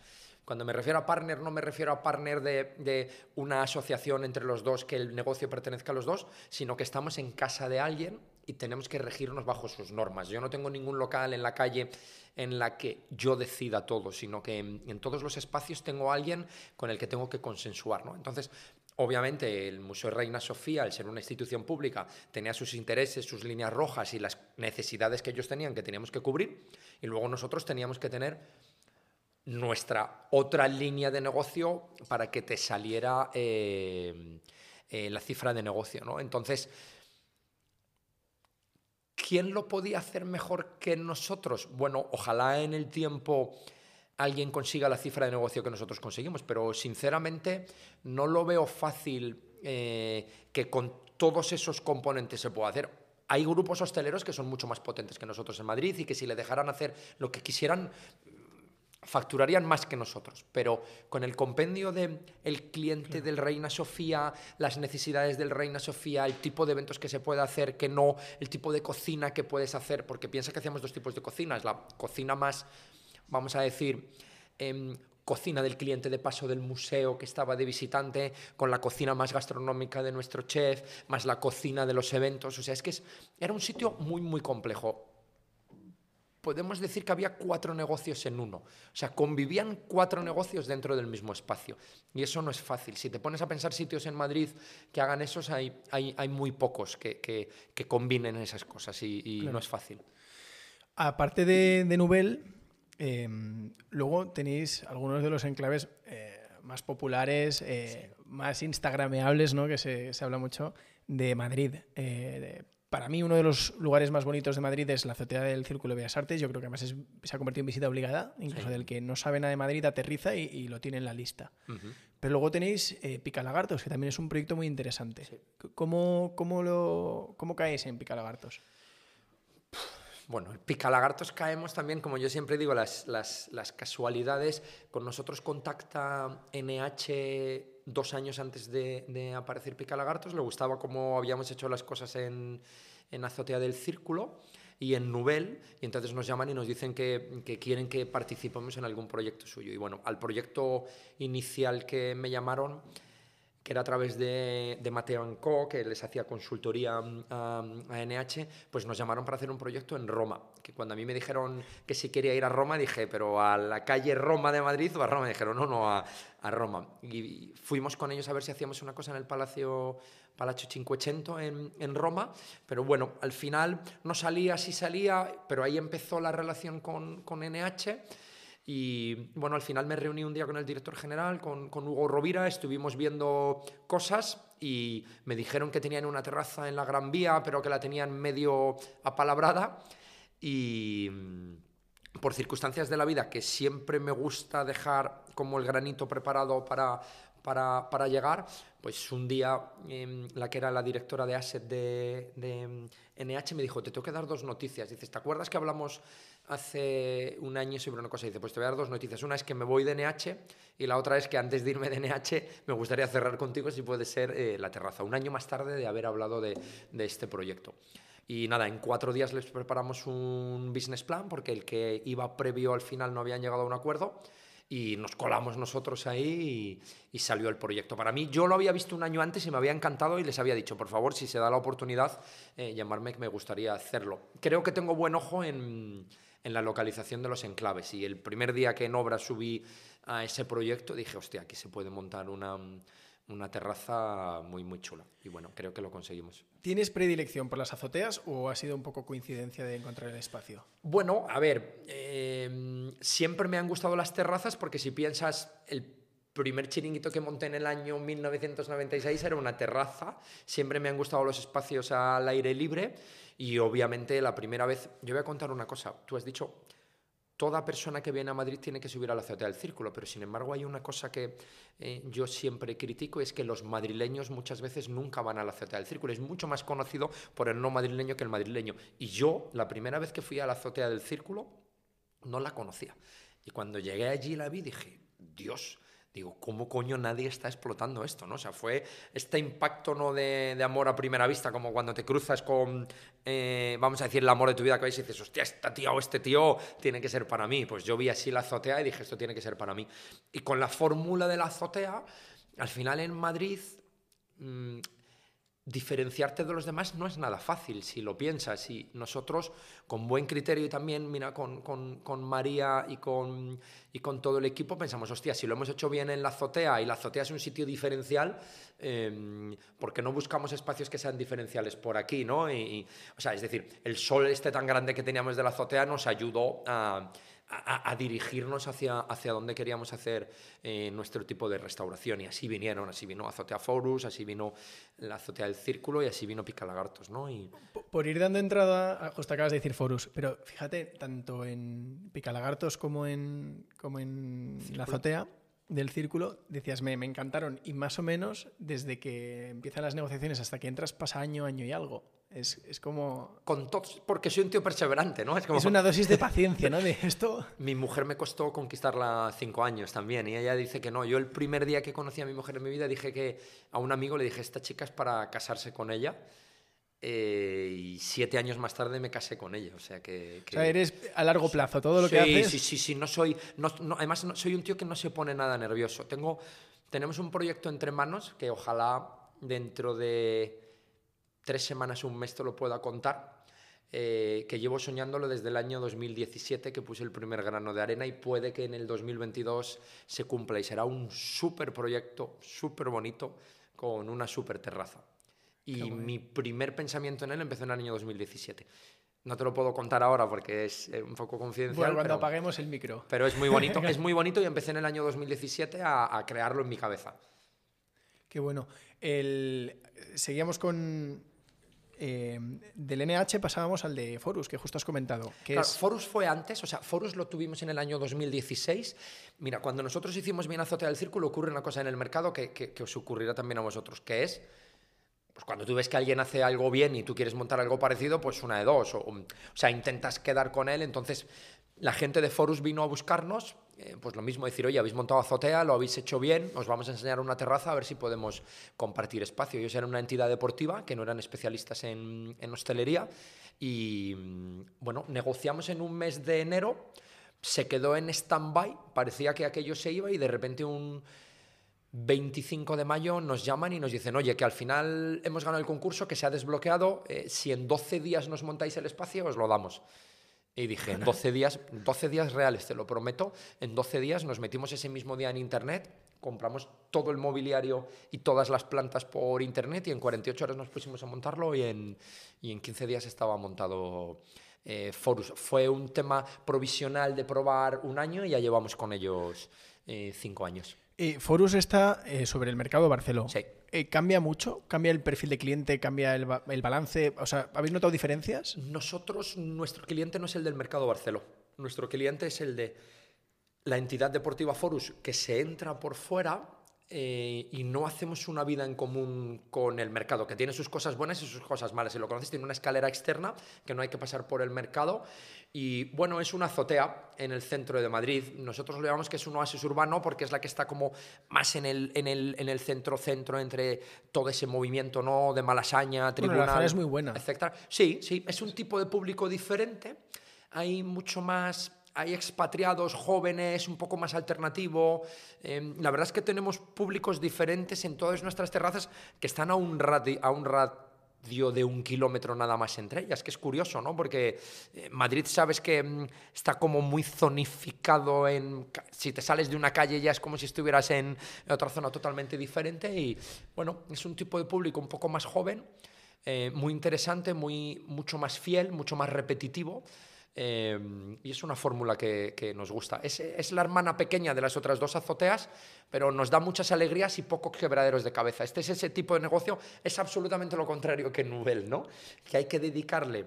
Cuando me refiero a partner, no me refiero a partner de, una asociación entre los dos, que el negocio pertenezca a los dos, sino que estamos en casa de alguien y tenemos que regirnos bajo sus normas. Yo no tengo ningún local en la calle en la que yo decida todo, sino que en, todos los espacios tengo alguien con el que tengo que consensuar. ¿no? Entonces, obviamente, el Museo Reina Sofía, al ser una institución pública, tenía sus intereses, sus líneas rojas y las necesidades que ellos tenían que teníamos que cubrir, y luego nosotros teníamos que tener nuestra otra línea de negocio para que te saliera eh, eh, la cifra de negocio. ¿no? Entonces, ¿Quién lo podía hacer mejor que nosotros? Bueno, ojalá en el tiempo alguien consiga la cifra de negocio que nosotros conseguimos, pero sinceramente no lo veo fácil eh, que con todos esos componentes se pueda hacer. Hay grupos hosteleros que son mucho más potentes que nosotros en Madrid y que si le dejaran hacer lo que quisieran, facturarían más que nosotros, pero con el compendio del el cliente del Reina Sofía, las necesidades del Reina Sofía, el tipo de eventos que se puede hacer, que no, el tipo de cocina que puedes hacer, porque piensa que hacemos dos tipos de cocinas, la cocina más, vamos a decir, em, cocina del cliente de paso del museo que estaba de visitante, con la cocina más gastronómica de nuestro chef, más la cocina de los eventos, o sea, es que era un sitio muy, muy complejo podemos decir que había cuatro negocios en uno. O sea, convivían cuatro negocios dentro del mismo espacio. Y eso no es fácil. Si te pones a pensar sitios en Madrid que hagan eso, hay, hay, hay muy pocos que, que, combinen esas cosas y, no es fácil. Aparte de, de Nubel, em, luego tenéis algunos de los enclaves eh, más populares, eh, más instagrameables, ¿no? que se, se, habla mucho, de Madrid. Eh, para mí uno de los lugares más bonitos de Madrid es la azotea del Círculo de Bellas Artes. Yo creo que además se ha convertido en visita obligada, incluso del que no sabe nada de Madrid aterriza y, lo tiene en la lista. Pero luego tenéis eh, Picalagartos, que también es un proyecto muy interesante. ¿Cómo, cómo, lo, ¿Cómo caes en Picalagartos? Bueno, en Picalagartos caemos también, como yo siempre digo, las, las, las casualidades. Con nosotros contacta NH dos años antes de, aparecer Picalagartos, le gustaba cómo habíamos hecho las cosas en, en Azotea del Círculo y en Nubel, y entonces nos llaman y nos dicen que, que, quieren que participemos en algún proyecto suyo. Y bueno, al proyecto inicial que me llamaron que era a través de, de Mateo Co, que les hacía consultoría mm, a, NH, pues nos llamaron para hacer un proyecto en Roma. Que cuando a mí me dijeron que si quería ir a Roma, dije, pero a la calle Roma de Madrid o a Roma. Me dijeron, no, no, a, a Roma. Y fuimos con ellos a ver si hacíamos una cosa en el Palacio Palazzo Cinquecento en, en Roma. Pero bueno, al final no salía, sí salía, pero ahí empezó la relación con, con NH. Y bueno, al final me reuní un día con el director general, con, con, Hugo Rovira, estuvimos viendo cosas y me dijeron que tenían una terraza en la Gran Vía, pero que la tenían medio apalabrada. Y mm, por circunstancias de la vida, que siempre me gusta dejar como el granito preparado para, para, para llegar, pues un día em, la que era la directora de Asset de, de NH me dijo, te tengo que dar dos noticias. Dices, ¿te acuerdas que hablamos hace un año sobre una cosa. Dice, pues te voy a dar dos noticias. Una es que me voy de NH y la otra es que antes de irme de NH me gustaría cerrar contigo si puede ser eh, la terraza. Un año más tarde de haber hablado de, de, este proyecto. Y nada, en cuatro días les preparamos un business plan porque el que iba previo al final no habían llegado a un acuerdo y nos colamos nosotros ahí y, salió el proyecto. Para mí, yo lo había visto un año antes y me había encantado y les había dicho, por favor, si se da la oportunidad, eh, llamarme, que me gustaría hacerlo. Creo que tengo buen ojo en en la localización de los enclaves. Y el primer día que en obra subí a ese proyecto dije, hostia, aquí se puede montar una, una terraza muy, muy chula. Y bueno, creo que lo conseguimos. ¿Tienes predilección por las azoteas o ha sido un poco coincidencia de encontrar el espacio? Bueno, a ver, eh, siempre me han gustado las terrazas porque si piensas, el primer chiringuito que monté en el año 1996 era una terraza. Siempre me han gustado los espacios al aire libre. Y obviamente la primera vez, yo voy a contar una cosa, tú has dicho, toda persona que viene a Madrid tiene que subir a la azotea del círculo, pero sin embargo hay una cosa que eh, yo siempre critico, es que los madrileños muchas veces nunca van a la azotea del círculo, es mucho más conocido por el no madrileño que el madrileño. Y yo, la primera vez que fui a la azotea del círculo, no la conocía. Y cuando llegué allí la vi, dije, Dios, digo, ¿cómo coño nadie está explotando esto? ¿no? O sea, fue este impacto ¿no? de, de amor a primera vista, como cuando te cruzas con, eh, vamos a decir, el amor de tu vida, que ves y dices, hostia, esta tía o este tío tiene que ser para mí. Pues yo vi así la azotea y dije, esto tiene que ser para mí. Y con la fórmula de la azotea, al final en Madrid... Mmm, diferenciarte de los demás no es nada fácil si lo piensas y nosotros con buen criterio y también mira con, con, con, María y con, y con todo el equipo pensamos hostia si lo hemos hecho bien en la azotea y la azotea es un sitio diferencial eh, ¿por no buscamos espacios que sean diferenciales por aquí ¿no? Y, o sea es decir el sol este tan grande que teníamos de la azotea nos ayudó a a, dirigirnos hacia, hacia dónde queríamos hacer eh, nuestro tipo de restauración. Y así vinieron, así vino Azotea Forus, así vino la Azotea del Círculo y así vino Picalagartos. ¿no? Y... Por, ir dando entrada, justo acabas de decir Forus, pero fíjate, tanto en Picalagartos como en, como en la Azotea del círculo, decías, me, me, encantaron y más o menos desde que empiezan las negociaciones hasta que entras pasa año, año y algo. Es, es como... Con todos, porque soy un tío perseverante, ¿no? Es, como... es una dosis de paciencia, ¿no? De esto... Mi mujer me costó conquistarla cinco años también y ella dice que no. Yo el primer día que conocí a mi mujer en mi vida dije que a un amigo le dije, esta chica es para casarse con ella. Eh, y siete años más tarde me casé con ella. O sea que. O sea, eres a largo plazo, todo lo que haces. Sí, sí, sí. No soy. No, además, soy un tío que no se pone nada nervioso. Tengo, tenemos un proyecto entre manos que ojalá dentro de tres semanas, un mes te lo pueda contar. Eh, que llevo soñándolo desde el año 2017 que puse el primer grano de arena y puede que en el 2022 se cumpla y será un súper proyecto, súper bonito, con una súper terraza. Y mi primer pensamiento en él empezó en el año 2017. No te lo puedo contar ahora porque es eh, un poco confidencial. Bueno, cuando apaguemos el micro. Pero es muy bonito, es muy bonito y empecé en el año 2017 a, a crearlo en mi cabeza. Qué bueno. El... Seguíamos con, eh, del NH pasábamos al de Forus, que justo has comentado. Que Forus fue antes, o sea, Forus lo tuvimos en el año 2016. Mira, cuando nosotros hicimos bien Azotea del Círculo, ocurre una cosa en el mercado que, que os ocurrirá también a vosotros, que es pues cuando tú ves que alguien hace algo bien y tú quieres montar algo parecido, pues una de dos. O, sea, intentas quedar con él. Entonces, la gente de Forus vino a buscarnos, eh, pues lo mismo, decir, oye, habéis montado azotea, lo habéis hecho bien, os vamos a enseñar una terraza a ver si podemos compartir espacio. Ellos eran una entidad deportiva que no eran especialistas en, en hostelería y, bueno, negociamos en un mes de enero, se quedó en stand-by, parecía que aquello se iba y de repente un 25 de mayo nos llaman y nos dicen, oye, que al final hemos ganado el concurso, que se ha desbloqueado, eh, si en 12 días nos montáis el espacio, os lo damos. Y dije, en 12 días, 12 días reales, te lo prometo, en 12 días nos metimos ese mismo día en Internet, compramos todo el mobiliario y todas las plantas por Internet y en 48 horas nos pusimos a montarlo y en, y en 15 días estaba montado eh, Forus. Fue un tema provisional de probar un año y ya llevamos con ellos eh, cinco años. Eh, Forus está eh, sobre el mercado de Barcelona. Sí. Eh, ¿Cambia mucho? ¿Cambia el perfil de cliente? ¿Cambia el, balance? O sea, ¿habéis notado diferencias? Nosotros, nuestro cliente no es el del mercado Barceló. Nuestro cliente es el de la entidad deportiva Forus que se entra por fuera eh, y no hacemos una vida en común con el mercado, que tiene sus cosas buenas y sus cosas malas. Si lo conoces, tiene una escalera externa que no hay que pasar por el mercado. Y bueno, es una azotea en el centro de Madrid. Nosotros lo llamamos que es un oasis urbano porque es la que está como más en el, en el, en el centro, centro entre todo ese movimiento ¿no? de Malasaña, tribunal. Bueno, la es muy buena. Etcétera. Sí, sí, es un tipo de público diferente. Hay mucho más hay expatriados jóvenes, un poco más alternativo. Em, la verdad es que tenemos públicos diferentes en todas nuestras terrazas que están a un, radio, a un radio de un kilómetro nada más entre ellas, que es curioso, ¿no? Porque eh, Madrid sabes que em, está como muy zonificado en... Si te sales de una calle ya es como si estuvieras en otra zona totalmente diferente y, bueno, es un tipo de público un poco más joven, eh, muy interesante, muy, mucho más fiel, mucho más repetitivo. Em, y es una fórmula que, nos gusta. Es, la hermana pequeña de las otras dos azoteas, pero nos da muchas alegrías y pocos quebraderos de cabeza. Este es ese tipo de negocio, es absolutamente lo contrario que Nubel, ¿no? Que hay que dedicarle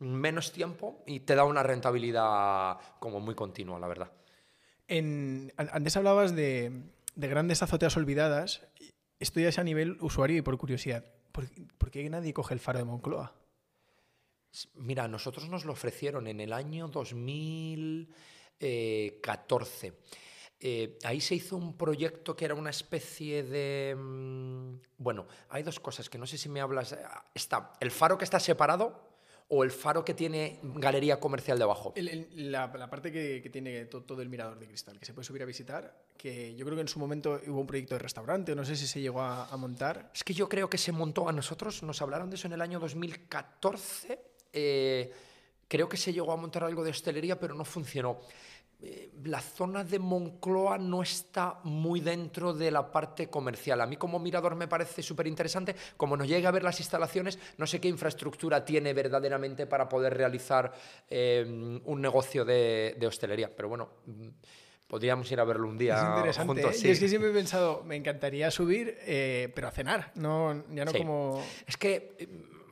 menos tiempo y te da una rentabilidad como muy continua, la verdad. antes hablabas de, grandes azoteas olvidadas. Estoy a ese nivel usuario y por curiosidad. ¿Por, ¿Por qué nadie coge el faro de Moncloa? Mira, nosotros nos lo ofrecieron en el año 2014. Eh, ahí se hizo un proyecto que era una especie de... Mm, bueno, hay dos cosas que no sé si me hablas. Está el faro que está separado o el faro que tiene galería comercial debajo. la, parte que, tiene todo, el mirador de cristal, que se puede subir a visitar, que yo creo que en su momento hubo un proyecto de restaurante, no sé si se llegó a, a montar. Es que yo creo que se montó a nosotros, nos hablaron de eso en el año 2014 eh, creo que se llegó a montar algo de hostelería, pero no funcionó. eh, la zona de Moncloa no está muy dentro de la parte comercial. A mí como mirador me parece súper interesante. Como no llega a ver las instalaciones, no sé qué infraestructura tiene verdaderamente para poder realizar eh, un negocio de, hostelería. Pero bueno, mm, podríamos ir a verlo un día. Es interesante. Juntos, ¿eh? es que siempre he pensado, me encantaría subir, pero a cenar, no, ya no como... Es que,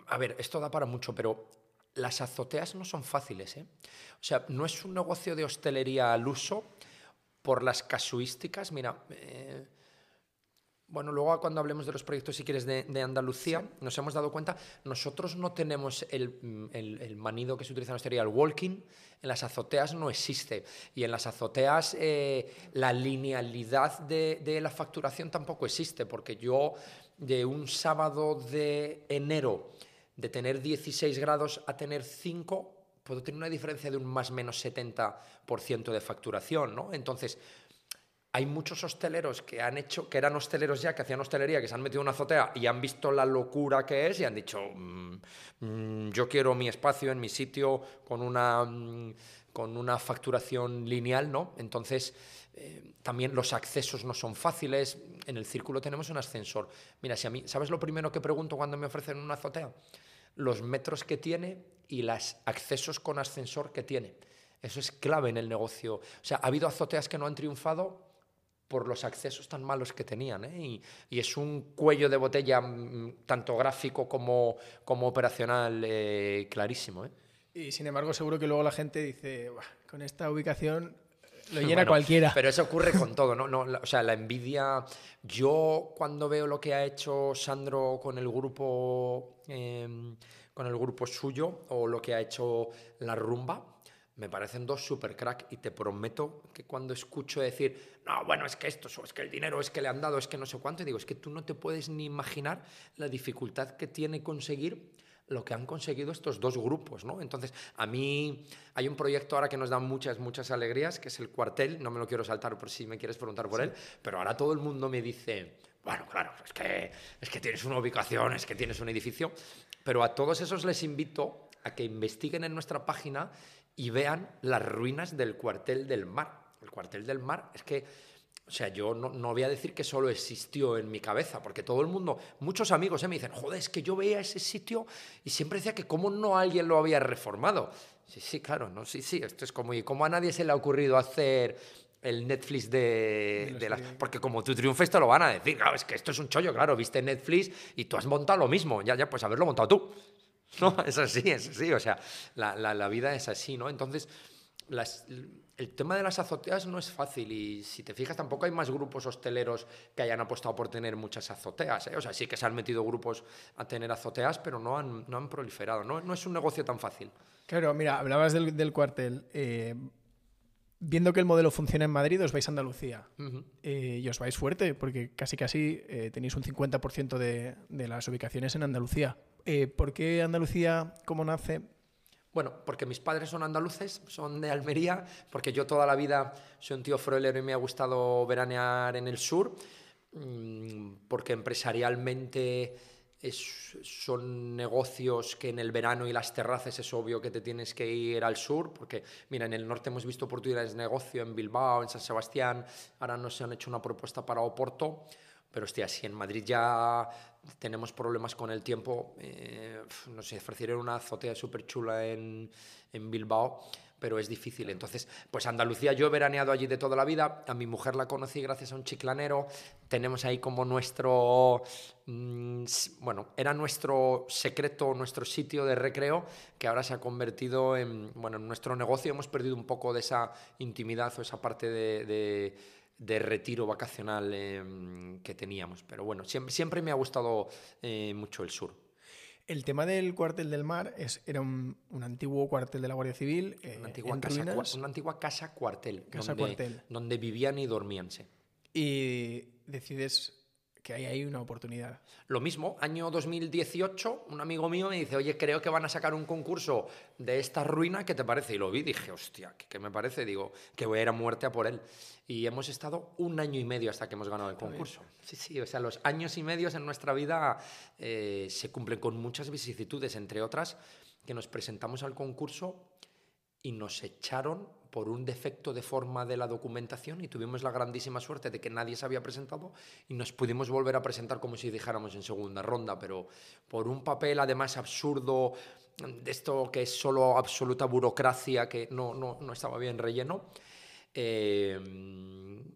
a ver, esto da para mucho, pero las azoteas no son fáciles. ¿eh? O sea, no es un negocio de hostelería al uso por las casuísticas. Mira, eh, bueno, luego cuando hablemos de los proyectos, si quieres, de, Andalucía, nos hemos dado cuenta, nosotros no tenemos el, manido que se utiliza en hostelería, el walking, en las azoteas no existe. Y en las azoteas eh, la linealidad de, de la facturación tampoco existe, porque yo de un sábado de enero de tener 16 grados a tener 5, puedo tener una diferencia de un más o menos 70% de facturación, ¿no? Entonces, hay muchos hosteleros que han hecho, que eran hosteleros ya, que hacían hostelería, que se han metido en una azotea y han visto la locura que es y han dicho, mm, mm, yo quiero mi espacio en mi sitio con una, mm, con una facturación lineal, ¿no? Entonces, eh, también los accesos no son fáciles. En el círculo tenemos un ascensor. Mira, si a mí, ¿sabes lo primero que pregunto cuando me ofrecen una azotea? Los metros que tiene y los accesos con ascensor que tiene. Eso es clave en el negocio. O sea, ha habido azoteas que no han triunfado por los accesos tan malos que tenían. ¿eh? Y, es un cuello de botella mm, tanto gráfico como, como operacional eh, clarísimo. ¿eh? Y sin embargo, seguro que luego la gente dice, con esta ubicación lo llena cualquiera. Pero eso ocurre con todo, ¿no? no o sea, la envidia. Yo cuando veo lo que ha hecho Sandro con el grupo, em, con el grupo suyo o lo que ha hecho la rumba, me parecen dos super crack y te prometo que cuando escucho decir, no, bueno, es que esto, es que el dinero es que le han dado, es que no sé cuánto, y digo, es que tú no te puedes ni imaginar la dificultad que tiene conseguir lo que han conseguido estos dos grupos, ¿no? Entonces, a mí hay un proyecto ahora que nos da muchas, muchas alegrías, que es el cuartel, no me lo quiero saltar por si me quieres preguntar por él, pero ahora todo el mundo me dice, bueno, claro, es que, es que tienes una ubicación, es que tienes un edificio, pero a todos esos les invito a que investiguen en nuestra página y vean las ruinas del cuartel del mar. El cuartel del mar es que o sea, yo no, voy a decir que solo existió en mi cabeza, porque todo el mundo, muchos amigos ¿eh? me dicen, joder, es que yo veía ese sitio y siempre decía que cómo no alguien lo había reformado. Sí, sí, claro, no, sí, sí, esto es como, y cómo a nadie se le ha ocurrido hacer el Netflix de, de, las... Porque como tú triunfes te lo van a decir, claro, es que esto es un chollo, claro, viste Netflix y tú has montado lo mismo, ya, ya, pues haberlo montado tú. No, es así, es así, o sea, la, la, la vida es así, ¿no? Entonces, las, el tema de las azoteas no es fácil y si te fijas tampoco hay más grupos hosteleros que hayan apostado por tener muchas azoteas. ¿eh? O sea, sí que se han metido grupos a tener azoteas, pero no han, no han proliferado. No, no es un negocio tan fácil. Claro, mira, hablabas del, cuartel. Eh, viendo que el modelo funciona en Madrid, os vais a Andalucía eh, y os vais fuerte, porque casi casi tenéis un 50% de, de, las ubicaciones en Andalucía. ¿Por qué Andalucía, cómo nace? Bueno, porque mis padres son andaluces, son de Almería, porque yo toda la vida soy un tío froilero y me ha gustado veranear en el sur, mm, porque empresarialmente son negocios que en el verano y las terrazas es obvio que te tienes que ir al sur, porque mira, en el norte hemos visto oportunidades de negocio en Bilbao, en San Sebastián, ahora nos han hecho una propuesta para Oporto, pero hostia, si en Madrid ya tenemos problemas con el tiempo, eh, no sé, ofrecieron una azotea súper chula en, en Bilbao, pero es difícil. Entonces, pues Andalucía, yo he veraneado allí de toda la vida, a mi mujer la conocí gracias a un chiclanero, tenemos ahí como nuestro, mm, bueno, era nuestro secreto, nuestro sitio de recreo, que ahora se ha convertido en, bueno, en nuestro negocio, hemos perdido un poco de esa intimidad o esa parte de de retiro vacacional em, que teníamos. Pero bueno, siempre, siempre me ha gustado eh, mucho el sur. El tema del cuartel del mar es, era un, antiguo cuartel de la Guardia Civil. Eh, una, antigua casa, una, antigua casa, cuartel. Casa donde, cuartel. Donde vivían y dormían. Y decides que hay ahí una oportunidad. Lo mismo, año 2018, un amigo mío me dice, oye, creo que van a sacar un concurso de esta ruina, ¿qué te parece? Y lo vi, dije, hostia, ¿qué, me parece? Digo, que voy a ir a muerte a por él. Y hemos estado un año y medio hasta que hemos ganado el concurso. Sí, sí, o sea, los años y medios en nuestra vida eh, se cumplen con muchas vicisitudes, entre otras, que nos presentamos al concurso y nos echaron por un defecto de forma de la documentación y tuvimos la grandísima suerte de que nadie se había presentado y nos pudimos volver a presentar como si dijéramos en segunda ronda, pero por un papel además absurdo de esto que es solo absoluta burocracia que no, no, no estaba bien relleno. Eh,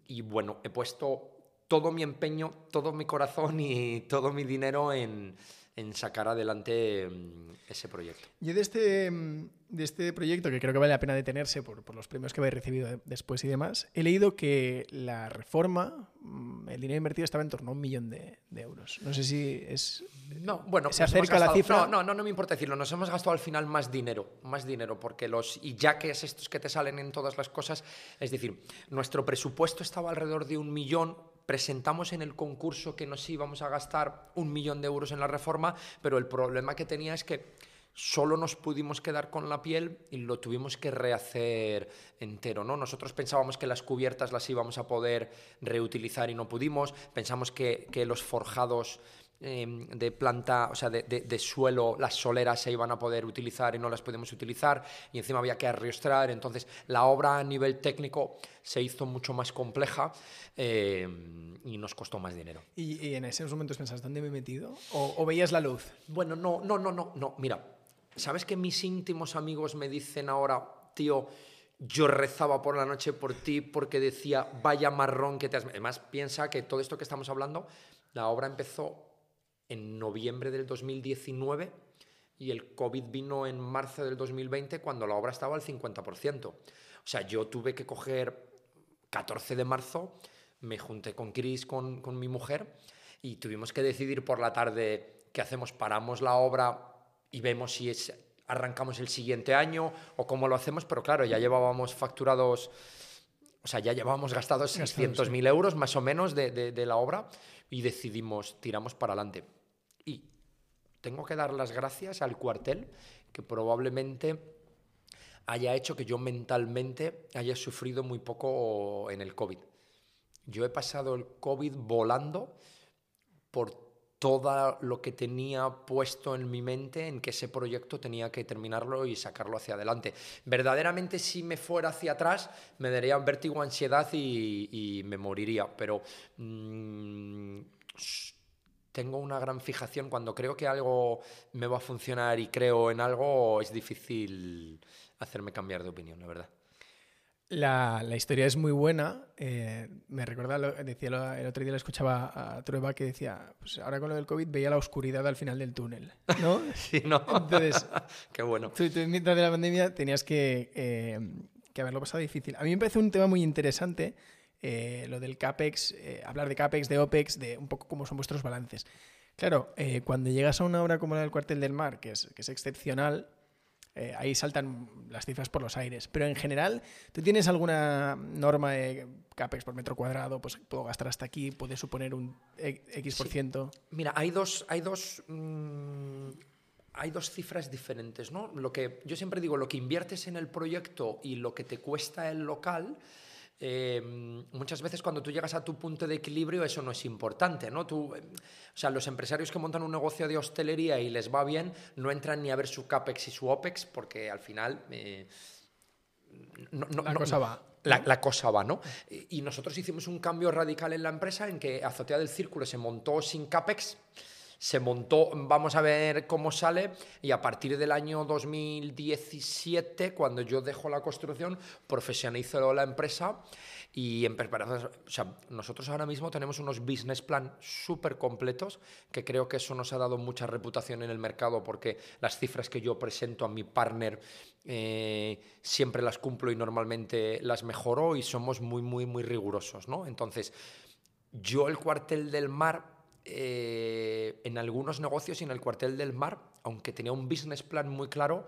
y bueno, he puesto todo mi empeño, todo mi corazón y todo mi dinero en, en sacar adelante mm, ese proyecto. Yo de este, mm, de este proyecto, que creo que vale la pena detenerse por, por los premios que habéis recibido después y demás, he leído que la reforma, mm, el dinero invertido estaba en torno a un millón de, de euros. No sé si es... No, bueno, se acerca la cifra. No, no, no, me importa decirlo. Nos hemos gastado al final más dinero, más dinero, porque los y ya que es estos que te salen en todas las cosas, es decir, nuestro presupuesto estaba alrededor de un millón, presentamos en el concurso que nos íbamos a gastar un millón de euros en la reforma, pero el problema que tenía es que solo nos pudimos quedar con la piel y lo tuvimos que rehacer entero. ¿no? Nosotros pensábamos que las cubiertas las íbamos a poder reutilizar y no pudimos, pensamos que, que los forjados Em, de planta, o sea, de, de, suelo, las soleras se iban a poder utilizar y no las podemos utilizar, y encima había que arrastrar, entonces la obra a nivel técnico se hizo mucho más compleja em, y nos costó más dinero. ¿Y, en esos momentos pensás, ¿dónde me he metido? ¿O, ¿O, veías la luz? Bueno, no, no, no, no, no, mira, ¿sabes que mis íntimos amigos me dicen ahora, tío, yo rezaba por la noche por ti porque decía, vaya marrón que te has... Además, piensa que todo esto que estamos hablando, la obra empezó en noviembre del 2019 y el COVID vino en marzo del 2020 cuando la obra estaba al 50%. O sea, yo tuve que coger 14 de marzo, me junté con Chris, con, con mi mujer, y tuvimos que decidir por la tarde qué hacemos, paramos la obra y vemos si es, arrancamos el siguiente año o cómo lo hacemos, pero claro, ya llevábamos facturados, o sea, ya llevábamos gastados 600.000 euros más o menos de, de, de la obra y decidimos, tiramos para adelante. Tengo que dar las gracias al cuartel, que probablemente haya hecho que yo mentalmente haya sufrido muy poco en el COVID. Yo he pasado el COVID volando por todo lo que tenía puesto en mi mente en que ese proyecto tenía que terminarlo y sacarlo hacia adelante. Verdaderamente si me fuera hacia atrás me daría vértigo, ansiedad y, me moriría, pero mmm, tengo una gran fijación cuando creo que algo me va a funcionar y creo en algo, es difícil hacerme cambiar de opinión, la verdad. La, la, historia es muy buena. Eh, me recuerda, lo, decía lo, el otro día lo escuchaba a Trueba que decía, pues ahora con lo del COVID veía la oscuridad al final del túnel, ¿no? sí, ¿no? Entonces, qué bueno. Tú, de la pandemia tenías que, eh, que haberlo pasado difícil. A mí me parece un tema muy interesante eh, lo del CAPEX, eh, hablar de CAPEX, de OPEX, de un poco cómo son vuestros balances. Claro, eh, cuando llegas a una obra como la del Cuartel del Mar, que es, que es excepcional, ahí saltan las cifras por los aires. Pero en general, ¿tú tienes alguna norma de CAPEX por metro cuadrado? Pues puedo gastar hasta aquí, puede suponer un X por ciento. Sí. Mira, hay dos, hay dos, mmm, hay dos cifras diferentes, ¿no? Lo que yo siempre digo, lo que inviertes en el proyecto y lo que te cuesta el local. Eh, muchas veces cuando tú llegas a tu punto de equilibrio eso no es importante, ¿no? Tú, o sea, los empresarios que montan un negocio de hostelería y les va bien no entran ni a ver su CAPEX y su OPEX porque al final... Eh, no, no, la cosa va. La, la, cosa va, ¿no? Y nosotros hicimos un cambio radical en la empresa en que Azotea del Círculo se montó sin CAPEX se montó, vamos a ver cómo sale, y a partir del año 2017, cuando yo dejo la construcción, profesionalizo la empresa y en sea, nosotros ahora mismo tenemos unos business plan súper completos, que creo que eso nos ha dado mucha reputación en el mercado, porque las cifras que yo presento a mi partner eh, siempre las cumplo y normalmente las mejoro y somos muy, muy, muy rigurosos, ¿no? Entonces, yo el cuartel del mar eh, en algunos negocios y en el cuartel del mar, aunque tenía un business plan muy claro,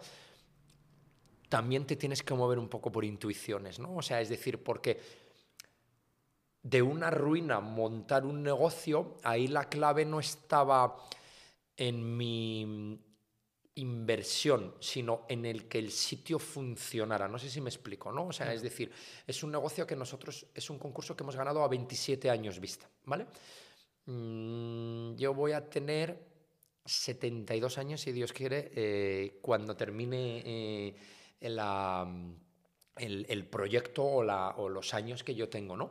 también te tienes que mover un poco por intuiciones, ¿no? O sea, es decir, porque de una ruina montar un negocio, ahí la clave no estaba en mi inversión, sino en el que el sitio funcionara. No sé si me explico, ¿no? O sea, es decir, es un negocio que nosotros, es un concurso que hemos ganado a 27 años vista, ¿vale? Mm, yo voy a tener 72 años, si Dios quiere, eh, cuando termine eh, el, proyecto o, o, los años que yo tengo, ¿no?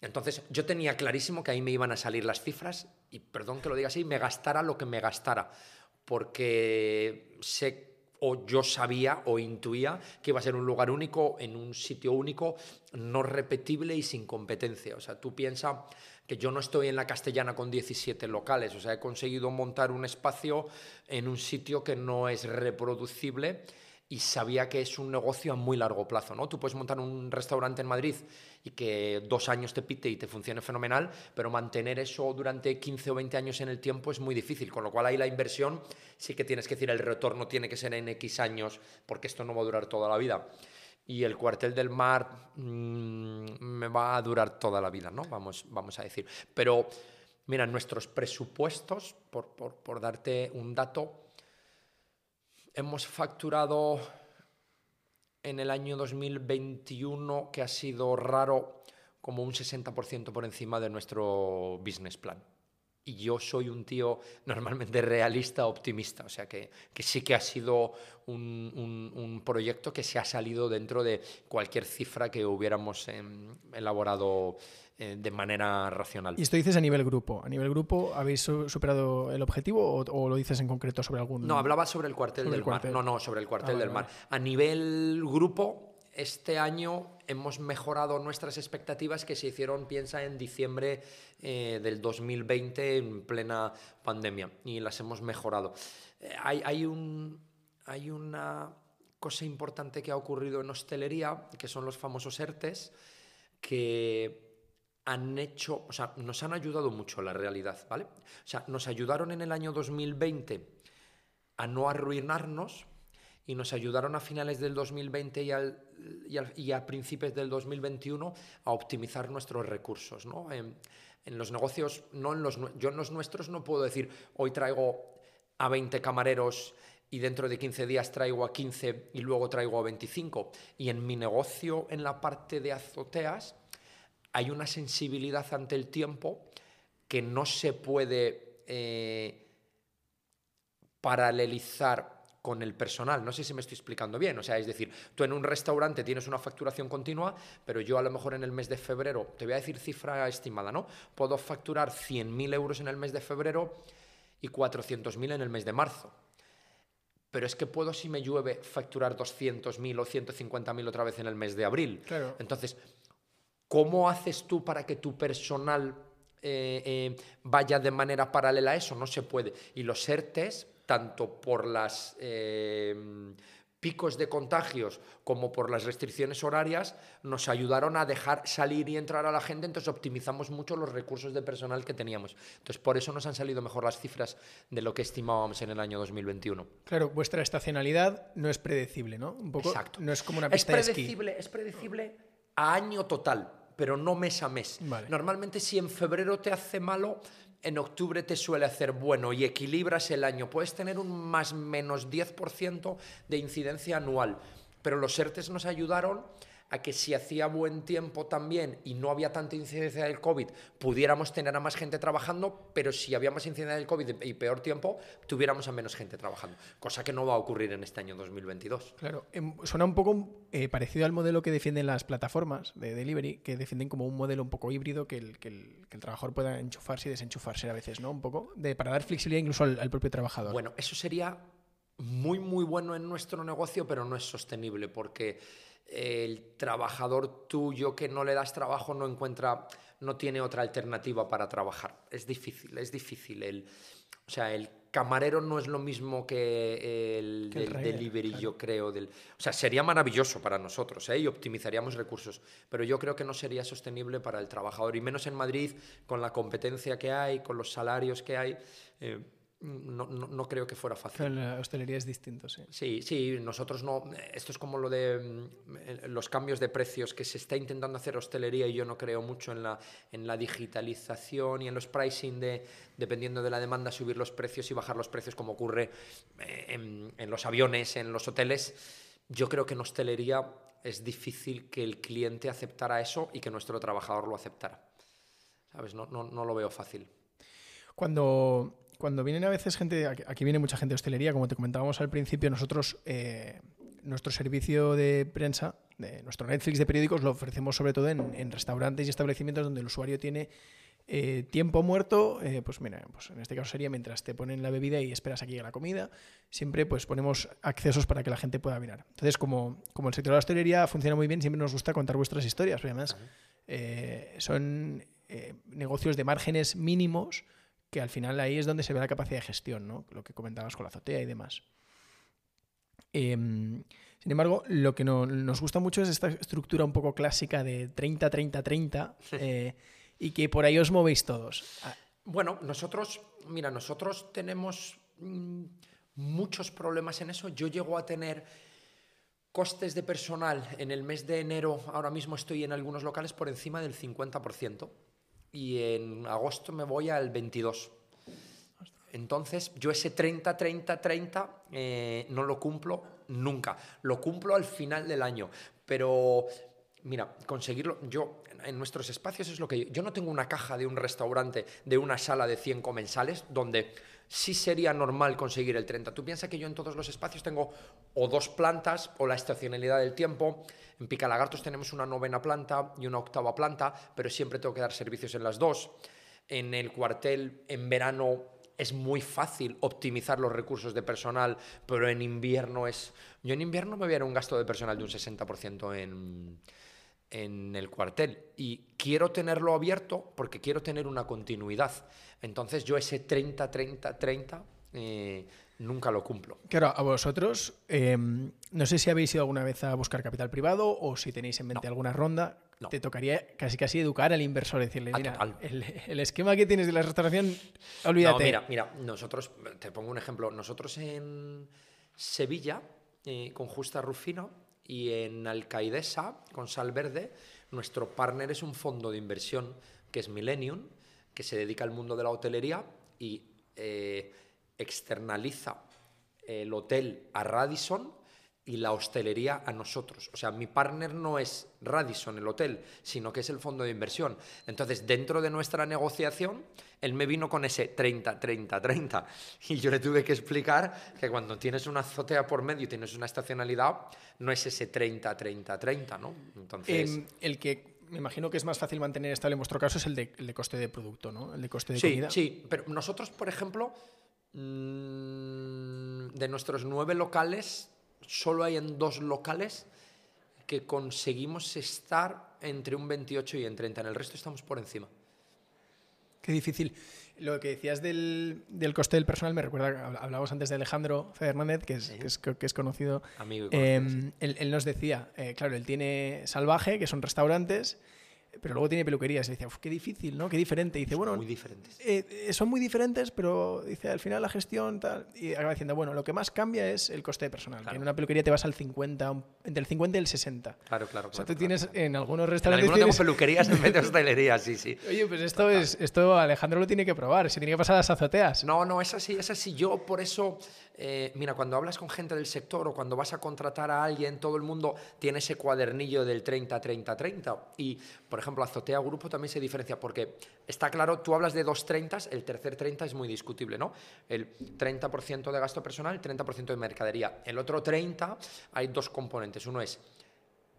Entonces, yo tenía clarísimo que ahí me iban a salir las cifras y, perdón que lo diga así, me gastara lo que me gastara, porque sé o yo sabía o intuía que iba a ser un lugar único, en un sitio único, no repetible y sin competencia. O sea, tú piensas que yo no estoy en la castellana con 17 locales, o sea, he conseguido montar un espacio en un sitio que no es reproducible y sabía que es un negocio a muy largo plazo, ¿no? Tú puedes montar un restaurante en Madrid y que dos años te pite y te funcione fenomenal, pero mantener eso durante 15 o 20 años en el tiempo es muy difícil, con lo cual ahí la inversión sí que tienes que decir el retorno tiene que ser en X años porque esto no va a durar toda la vida. Y el cuartel del mar mm, me va a durar toda la vida, ¿no? Vamos, vamos a decir. Pero, mira, nuestros presupuestos, por, por, por darte un dato, hemos facturado en el año 2021, que ha sido raro, como un 60% por encima de nuestro business plan. Y yo soy un tío normalmente realista, optimista, o sea que, que sí que ha sido un, un, proyecto que se ha salido dentro de cualquier cifra que hubiéramos em, elaborado eh, de manera racional. ¿Y esto dices a nivel grupo? ¿A nivel grupo habéis superado el objetivo o, lo dices en concreto sobre algún...? No, hablaba sobre el cuartel del mar. No, no, sobre el cuartel ah, del mar. A nivel grupo, este año hemos mejorado nuestras expectativas que se hicieron, piensa, en diciembre eh, del 2020 en plena pandemia y las hemos mejorado. Eh, hay, hay, un, hay una cosa importante que ha ocurrido en hostelería, que son los famosos ERTES, que han hecho, o sea, nos han ayudado mucho la realidad, ¿vale? O sea, nos ayudaron en el año 2020 a no arruinarnos y nos ayudaron a finales del 2020 y, al, y, a principios del 2021 a optimizar nuestros recursos, ¿no? En, los negocios, no en los, yo en los nuestros no puedo decir, hoy traigo a 20 camareros y dentro de 15 días traigo a 15 y luego traigo a 25. Y en mi negocio, en la parte de azoteas, hay una sensibilidad ante el tiempo que no se puede eh, paralelizar con el personal. No sé si me estoy explicando bien. O sea, es decir, tú en un restaurante tienes una facturación continua, pero yo a lo mejor en el mes de febrero, te voy a decir cifra estimada, ¿no? Puedo facturar 100.000 euros en el mes de febrero y 400.000 en el mes de marzo. Pero es que puedo, si me llueve, facturar 200.000 o 150.000 otra vez en el mes de abril. Claro. Entonces, ¿Cómo haces tú para que tu personal eh, eh, vaya de manera paralela a eso? No se puede. Y los ERTES, tanto por los eh, picos de contagios como por las restricciones horarias, nos ayudaron a dejar salir y entrar a la gente, entonces optimizamos mucho los recursos de personal que teníamos. Entonces, por eso nos han salido mejor las cifras de lo que estimábamos en el año 2021. Claro, vuestra estacionalidad no es predecible, ¿no? Un poco, Exacto. No es como una pista es predecible, Es predecible a año total pero no mes a mes. Normalmente si en febrero te hace malo, en octubre te suele hacer bueno y equilibras el año. Puedes tener un más menos 10% de incidencia anual, pero los ERTES nos ayudaron a que si hacía buen tiempo también y no había tanta incidencia del COVID, pudiéramos tener a más gente trabajando, pero si había más incidencia del COVID y peor tiempo, tuviéramos a menos gente trabajando, cosa que no va a ocurrir en este año 2022. Claro, em, suena un poco eh, parecido al modelo que defienden las plataformas de delivery, que defienden como un modelo un poco híbrido, que el, que el, trabajador pueda enchufarse y desenchufarse a veces, ¿no? Un poco, de, para dar flexibilidad incluso al, al propio trabajador. Bueno, eso sería muy, muy bueno en nuestro negocio, pero no es sostenible porque el trabajador tuyo que no le das trabajo no encuentra, no tiene otra alternativa para trabajar. Es difícil, es difícil. El, o sea, el camarero no es lo mismo que el, delivery, yo creo. Del, o sea, sería maravilloso para nosotros ¿eh? y optimizaríamos recursos, pero yo creo que no sería sostenible para el trabajador, y menos en Madrid, con la competencia que hay, con los salarios que hay. Eh, no, no, creo que fuera fácil. la hostelería es distinto, sí. Sí, sí, nosotros no. Esto es como lo de mm, los cambios de precios que se está intentando hacer hostelería y yo no creo mucho en la, en la digitalización y en los pricing de, dependiendo de la demanda, subir los precios y bajar los precios como ocurre eh, en, en los aviones, en los hoteles. Yo creo que en hostelería es difícil que el cliente aceptara eso y que nuestro trabajador lo aceptara. ¿Sabes? No, no, no lo veo fácil. Cuando cuando vienen a veces gente, aquí viene mucha gente de hostelería, como te comentábamos al principio, nosotros eh, nuestro servicio de prensa, de nuestro Netflix de periódicos, lo ofrecemos sobre todo en, en restaurantes y establecimientos donde el usuario tiene eh, tiempo muerto, eh, pues mira, pues en este caso sería mientras te ponen la bebida y esperas a que llegue la comida, siempre pues ponemos accesos para que la gente pueda mirar. Entonces, como, como el sector de la hostelería funciona muy bien, siempre nos gusta contar vuestras historias, además eh, son negocios de márgenes mínimos que al final ahí es donde se ve la capacidad de gestión, ¿no? lo que comentabas con la azotea y demás. Em, sin embargo, lo que nos gusta mucho es esta estructura un poco clásica de 30-30-30 y que por ahí os movéis todos. Ah, bueno, nosotros, mira, nosotros tenemos mm, muchos problemas en eso. Yo llego a tener costes de personal en el mes de enero, ahora mismo estoy en algunos locales por encima del 50% y en agosto me voy al 22%. Entonces, yo ese 30, 30, 30 no lo cumplo nunca. Lo cumplo al final del año. Pero, mira, conseguirlo. Yo en nuestros espacios es lo que yo, no tengo una caja de un restaurante, de una sala de 100 comensales, donde sí sería normal conseguir el 30. Tú piensas que yo en todos los espacios tengo o dos plantas o la estacionalidad del tiempo. En Picalagartos tenemos una novena planta y una octava planta, pero siempre tengo que dar servicios en las dos. En el cuartel, en verano, es muy fácil optimizar los recursos de personal, pero en invierno es... Yo en invierno me voy a dar un gasto de personal de un 60% en en el cuartel y quiero tenerlo abierto porque quiero tener una continuidad. Entonces yo ese 30, 30, 30 nunca lo cumplo. Claro, a vosotros, em, no sé si habéis ido alguna vez a buscar capital privado o si tenéis en mente alguna ronda. Te tocaría casi casi educar al inversor, decirle, mira, el, esquema que tienes de la restauración, olvídate. No, mira, mira, nosotros, te pongo un ejemplo, nosotros en Sevilla, eh, con Justa Rufino, y en Alcaidesa, con Sal Verde, nuestro partner es un fondo de inversión que es Millennium, que se dedica al mundo de la hotelería y eh, externaliza el hotel a Radisson y la hostelería a nosotros. O sea, mi partner no es Radisson, el hotel, sino que es el fondo de inversión. Entonces, dentro de nuestra negociación, él me vino con ese 30, 30, 30. Y yo le tuve que explicar que cuando tienes una azotea por medio y tienes una estacionalidad, no es ese 30, 30, 30, ¿no? Entonces... Em, el que me imagino que es más fácil mantener estable en vuestro caso es el de, coste de producto, ¿no? El de coste de sí, comida. Sí, pero nosotros, por ejemplo, mm, de nuestros nueve locales, solo hay en dos locales que conseguimos estar entre un 28 y un 30. En el resto estamos por encima. Qué difícil. Lo que decías del, coste del personal me recuerda, hablábamos antes de Alejandro Fernández, que es, que es, conocido. Amigo em, él, nos decía, eh, claro, él tiene Salvaje, que son restaurantes, pero luego tiene peluquerías. Y decía, qué difícil, ¿no? Qué diferente. dice, bueno. Muy diferentes. Eh, eh, son muy diferentes, pero dice, al final la gestión, tal. Y acaba diciendo, bueno, lo que más cambia es el coste de personal. Que en una peluquería te vas al 50, entre el 50 y el 60. Claro, claro. O sea, tú tienes en algunos restaurantes. En algunos tengo peluquerías en vez de hostelería, sí, sí. Oye, pues esto, es, esto Alejandro lo tiene que probar. Se tiene que pasar a las azoteas. No, no, es así, es así. Yo por eso. Eh, mira, cuando hablas con gente del sector o cuando vas a contratar a alguien, todo el mundo tiene ese cuadernillo del 30-30-30. Y, por ejemplo, Azotea Grupo también se diferencia porque está claro, tú hablas de dos 30, el tercer 30 es muy discutible, ¿no? El 30% de gasto personal, el 30% de mercadería. El otro 30 hay dos componentes. Uno es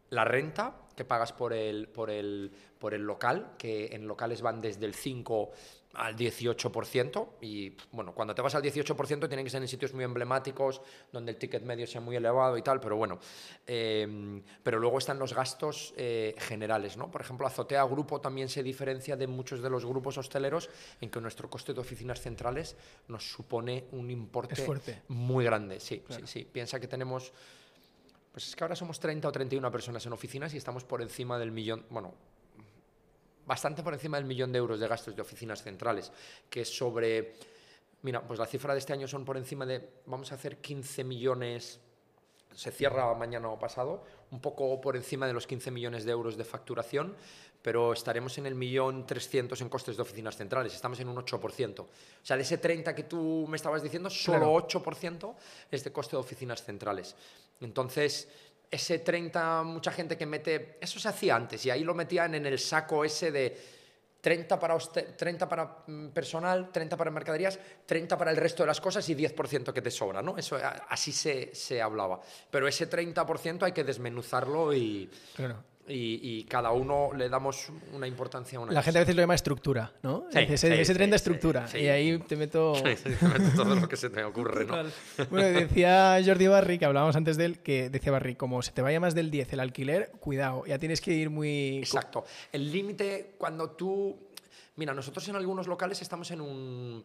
la renta que pagas por el, por el, por el local, que en locales van desde el 5 al 18% y bueno, cuando te vas al 18% tienen que ser en sitios muy emblemáticos, donde el ticket medio sea muy elevado y tal, pero bueno, eh, pero luego están los gastos eh, generales, ¿no? Por ejemplo, Azotea Grupo también se diferencia de muchos de los grupos hosteleros en que nuestro coste de oficinas centrales nos supone un importe muy grande, sí, sí, sí, piensa que tenemos... Pues es que ahora somos 30 o 31 personas en oficinas y estamos por encima del millón, bueno, bastante por encima del millón de euros de gastos de oficinas centrales, que sobre, mira, pues la cifra de este año son por encima de, vamos a hacer 15 millones, se cierra mañana o pasado, un poco por encima de los 15 millones de euros de facturación, pero estaremos en el millón 300 en costes de oficinas centrales, estamos en un 8%. O sea, de ese 30 que tú me estabas diciendo, solo 8% es de coste de oficinas centrales. Entonces, ese 30, mucha gente que mete, eso se hacía antes y ahí lo metían en el saco ese de 30 para, 30 para mm, personal, 30 para mercaderías, 30 para el resto de las cosas y 10% que te sobra, ¿no? Eso así se, se hablaba. Pero ese 30% hay que desmenuzarlo y, claro y, cada uno le damos una importancia a una La gente a veces lo llama estructura, ¿no? Sí, ese, tren de estructura. y ahí te meto... te meto todo lo que se te ocurre, ¿no? Bueno, decía Jordi Barry, que hablábamos antes de él, que decía Barry, como se te vaya más del 10 el alquiler, cuidado, ya tienes que ir muy... Exacto. El límite, cuando tú... Mira, nosotros en algunos locales estamos en un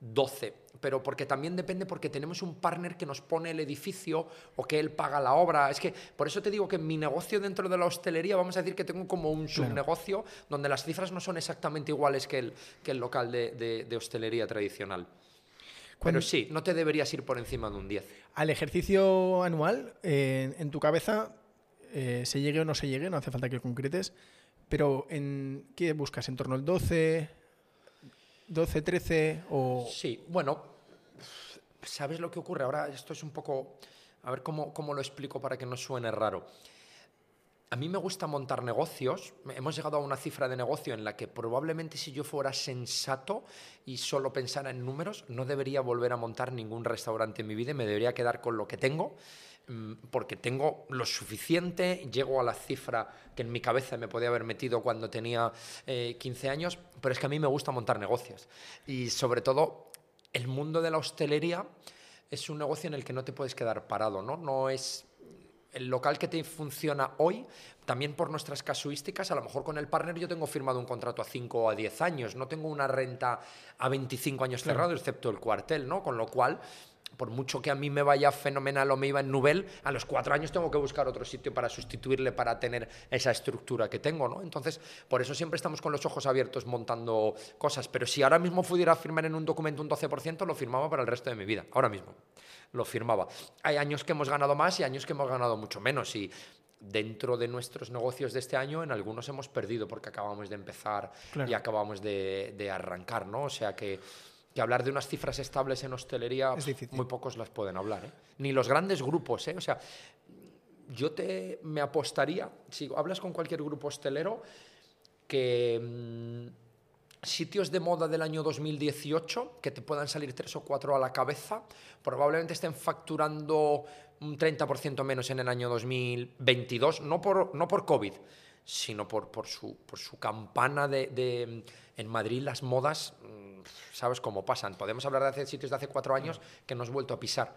12, pero porque también depende porque tenemos un partner que nos pone el edificio o que él paga la obra. Es que por eso te digo que mi negocio dentro de la hostelería, vamos a decir que tengo como un subnegocio donde las cifras no son exactamente iguales que el, que el local de, de, hostelería tradicional. Pero sí, no te deberías ir por encima de un 10. Al ejercicio anual, eh, en tu cabeza, eh, se llegue o no se llegue, no hace falta que concretes, pero en, ¿qué buscas? ¿En torno al 12? 12, 13 o... Sí, bueno, ¿sabes lo que ocurre? Ahora esto es un poco... A ver cómo, cómo lo explico para que no suene raro. A mí me gusta montar negocios. Hemos llegado a una cifra de negocio en la que probablemente si yo fuera sensato y solo pensara en números, no debería volver a montar ningún restaurante en mi vida y me debería quedar con lo que tengo porque tengo lo suficiente, llego a la cifra que en mi cabeza me podía haber metido cuando tenía 15 eh, años, pero es que a mí me gusta montar negocios. Y sobre todo, el mundo de la hostelería es un negocio en el que no te puedes quedar parado, ¿no? No es el local que te funciona hoy, también por nuestras casuísticas, a lo mejor con el partner yo tengo firmado un contrato a 5 o a 10 años, no tengo una renta a 25 años cerrado, excepto el cuartel, ¿no? Con lo cual por mucho que a mí me vaya fenomenal o me iba en Nubel, a los cuatro años tengo que buscar otro sitio para sustituirle, para tener esa estructura que tengo, ¿no? Entonces, por eso siempre estamos con los ojos abiertos montando cosas. Pero si ahora mismo pudiera firmar en un documento un 12%, lo firmaba para el resto de mi vida. Ahora mismo lo firmaba. Hay años que hemos ganado más y años que hemos ganado mucho menos. Y dentro de nuestros negocios de este año, en algunos hemos perdido porque acabamos de empezar y acabamos de, de arrancar, ¿no? O sea que que hablar de unas cifras estables en hostelería, muy pocos las pueden hablar. ¿eh? Ni los grandes grupos. ¿eh? O sea, yo te, me apostaría, si hablas con cualquier grupo hostelero, que mm, sitios de moda del año 2018, que te puedan salir tres o cuatro a la cabeza, probablemente estén facturando un 30% menos en el año 2022, no por, no por COVID, sino por, por, su, por su campana de, de, En Madrid las modas mm, sabes cómo pasan. Podemos hablar de hace sitios de hace cuatro años que nos vuelto a pisar.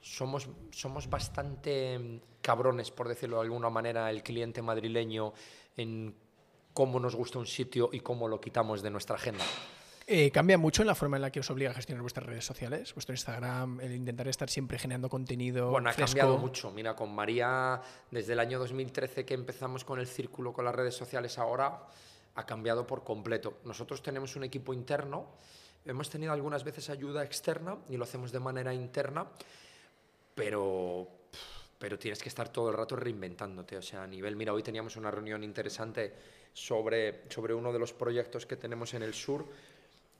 Somos, somos bastante mm, cabrones, por decirlo de alguna manera, el cliente madrileño en cómo nos gusta un sitio y cómo lo quitamos de nuestra agenda. Eh, ¿Cambia mucho en la forma en la que os obliga a gestionar vuestras redes sociales? Vuestro Instagram, el intentar estar siempre generando contenido. Bueno, ha cambiado mucho. Mira, con María, desde el año 2013 que empezamos con el círculo con las redes sociales, ahora ha cambiado por completo. Nosotros tenemos un equipo interno Hemos tenido algunas veces ayuda externa y lo hacemos de manera interna, pero, pero tienes que estar todo el rato reinventándote. O sea, a nivel, mira, hoy teníamos una reunión interesante sobre, sobre uno de los proyectos que tenemos en el sur,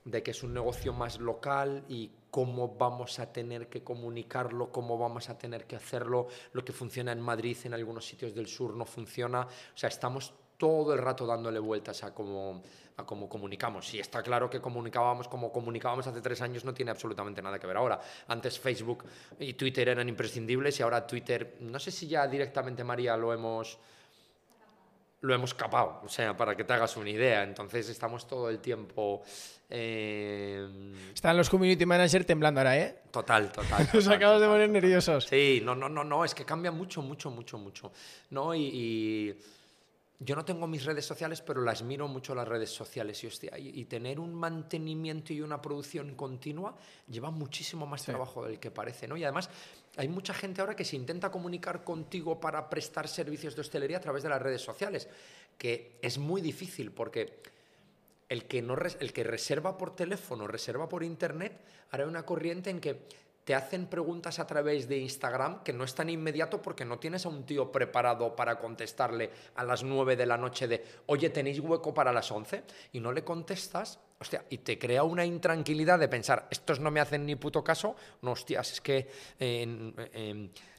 de que es un negocio más local y cómo vamos a tener que comunicarlo, cómo vamos a tener que hacerlo, lo que funciona en Madrid, en algunos sitios del sur no funciona. O sea, estamos todo el rato dándole vueltas a cómo, a cómo comunicamos. Y está claro que comunicábamos como comunicábamos hace tres años no tiene absolutamente nada que ver ahora. Antes Facebook y Twitter eran imprescindibles y ahora Twitter, no sé si ya directamente María lo hemos lo hemos capado, o sea, para que te hagas una idea. Entonces estamos todo el tiempo... Eh... Están los community managers temblando ahora, ¿eh? Total, total. Nos acabas de poner nerviosos. Sí, no, no, no, no, es que cambia mucho, mucho, mucho, mucho. ¿no? y yo no tengo mis redes sociales, pero las miro mucho las redes sociales y, hostia, y, tener un mantenimiento y una producción continua lleva muchísimo más trabajo del que parece, ¿no? Y además hay mucha gente ahora que se intenta comunicar contigo para prestar servicios de hostelería a través de las redes sociales, que es muy difícil porque el que, no, el que reserva por teléfono, reserva por internet, hará una corriente en que te hacen preguntas a través de Instagram que no es tan inmediato porque no tienes a un tío preparado para contestarle a las 9 de la noche de, oye, ¿tenéis hueco para las 11? Y no le contestas hostia, y te crea una intranquilidad de pensar, estos no me hacen ni puto caso, no, hostias, es que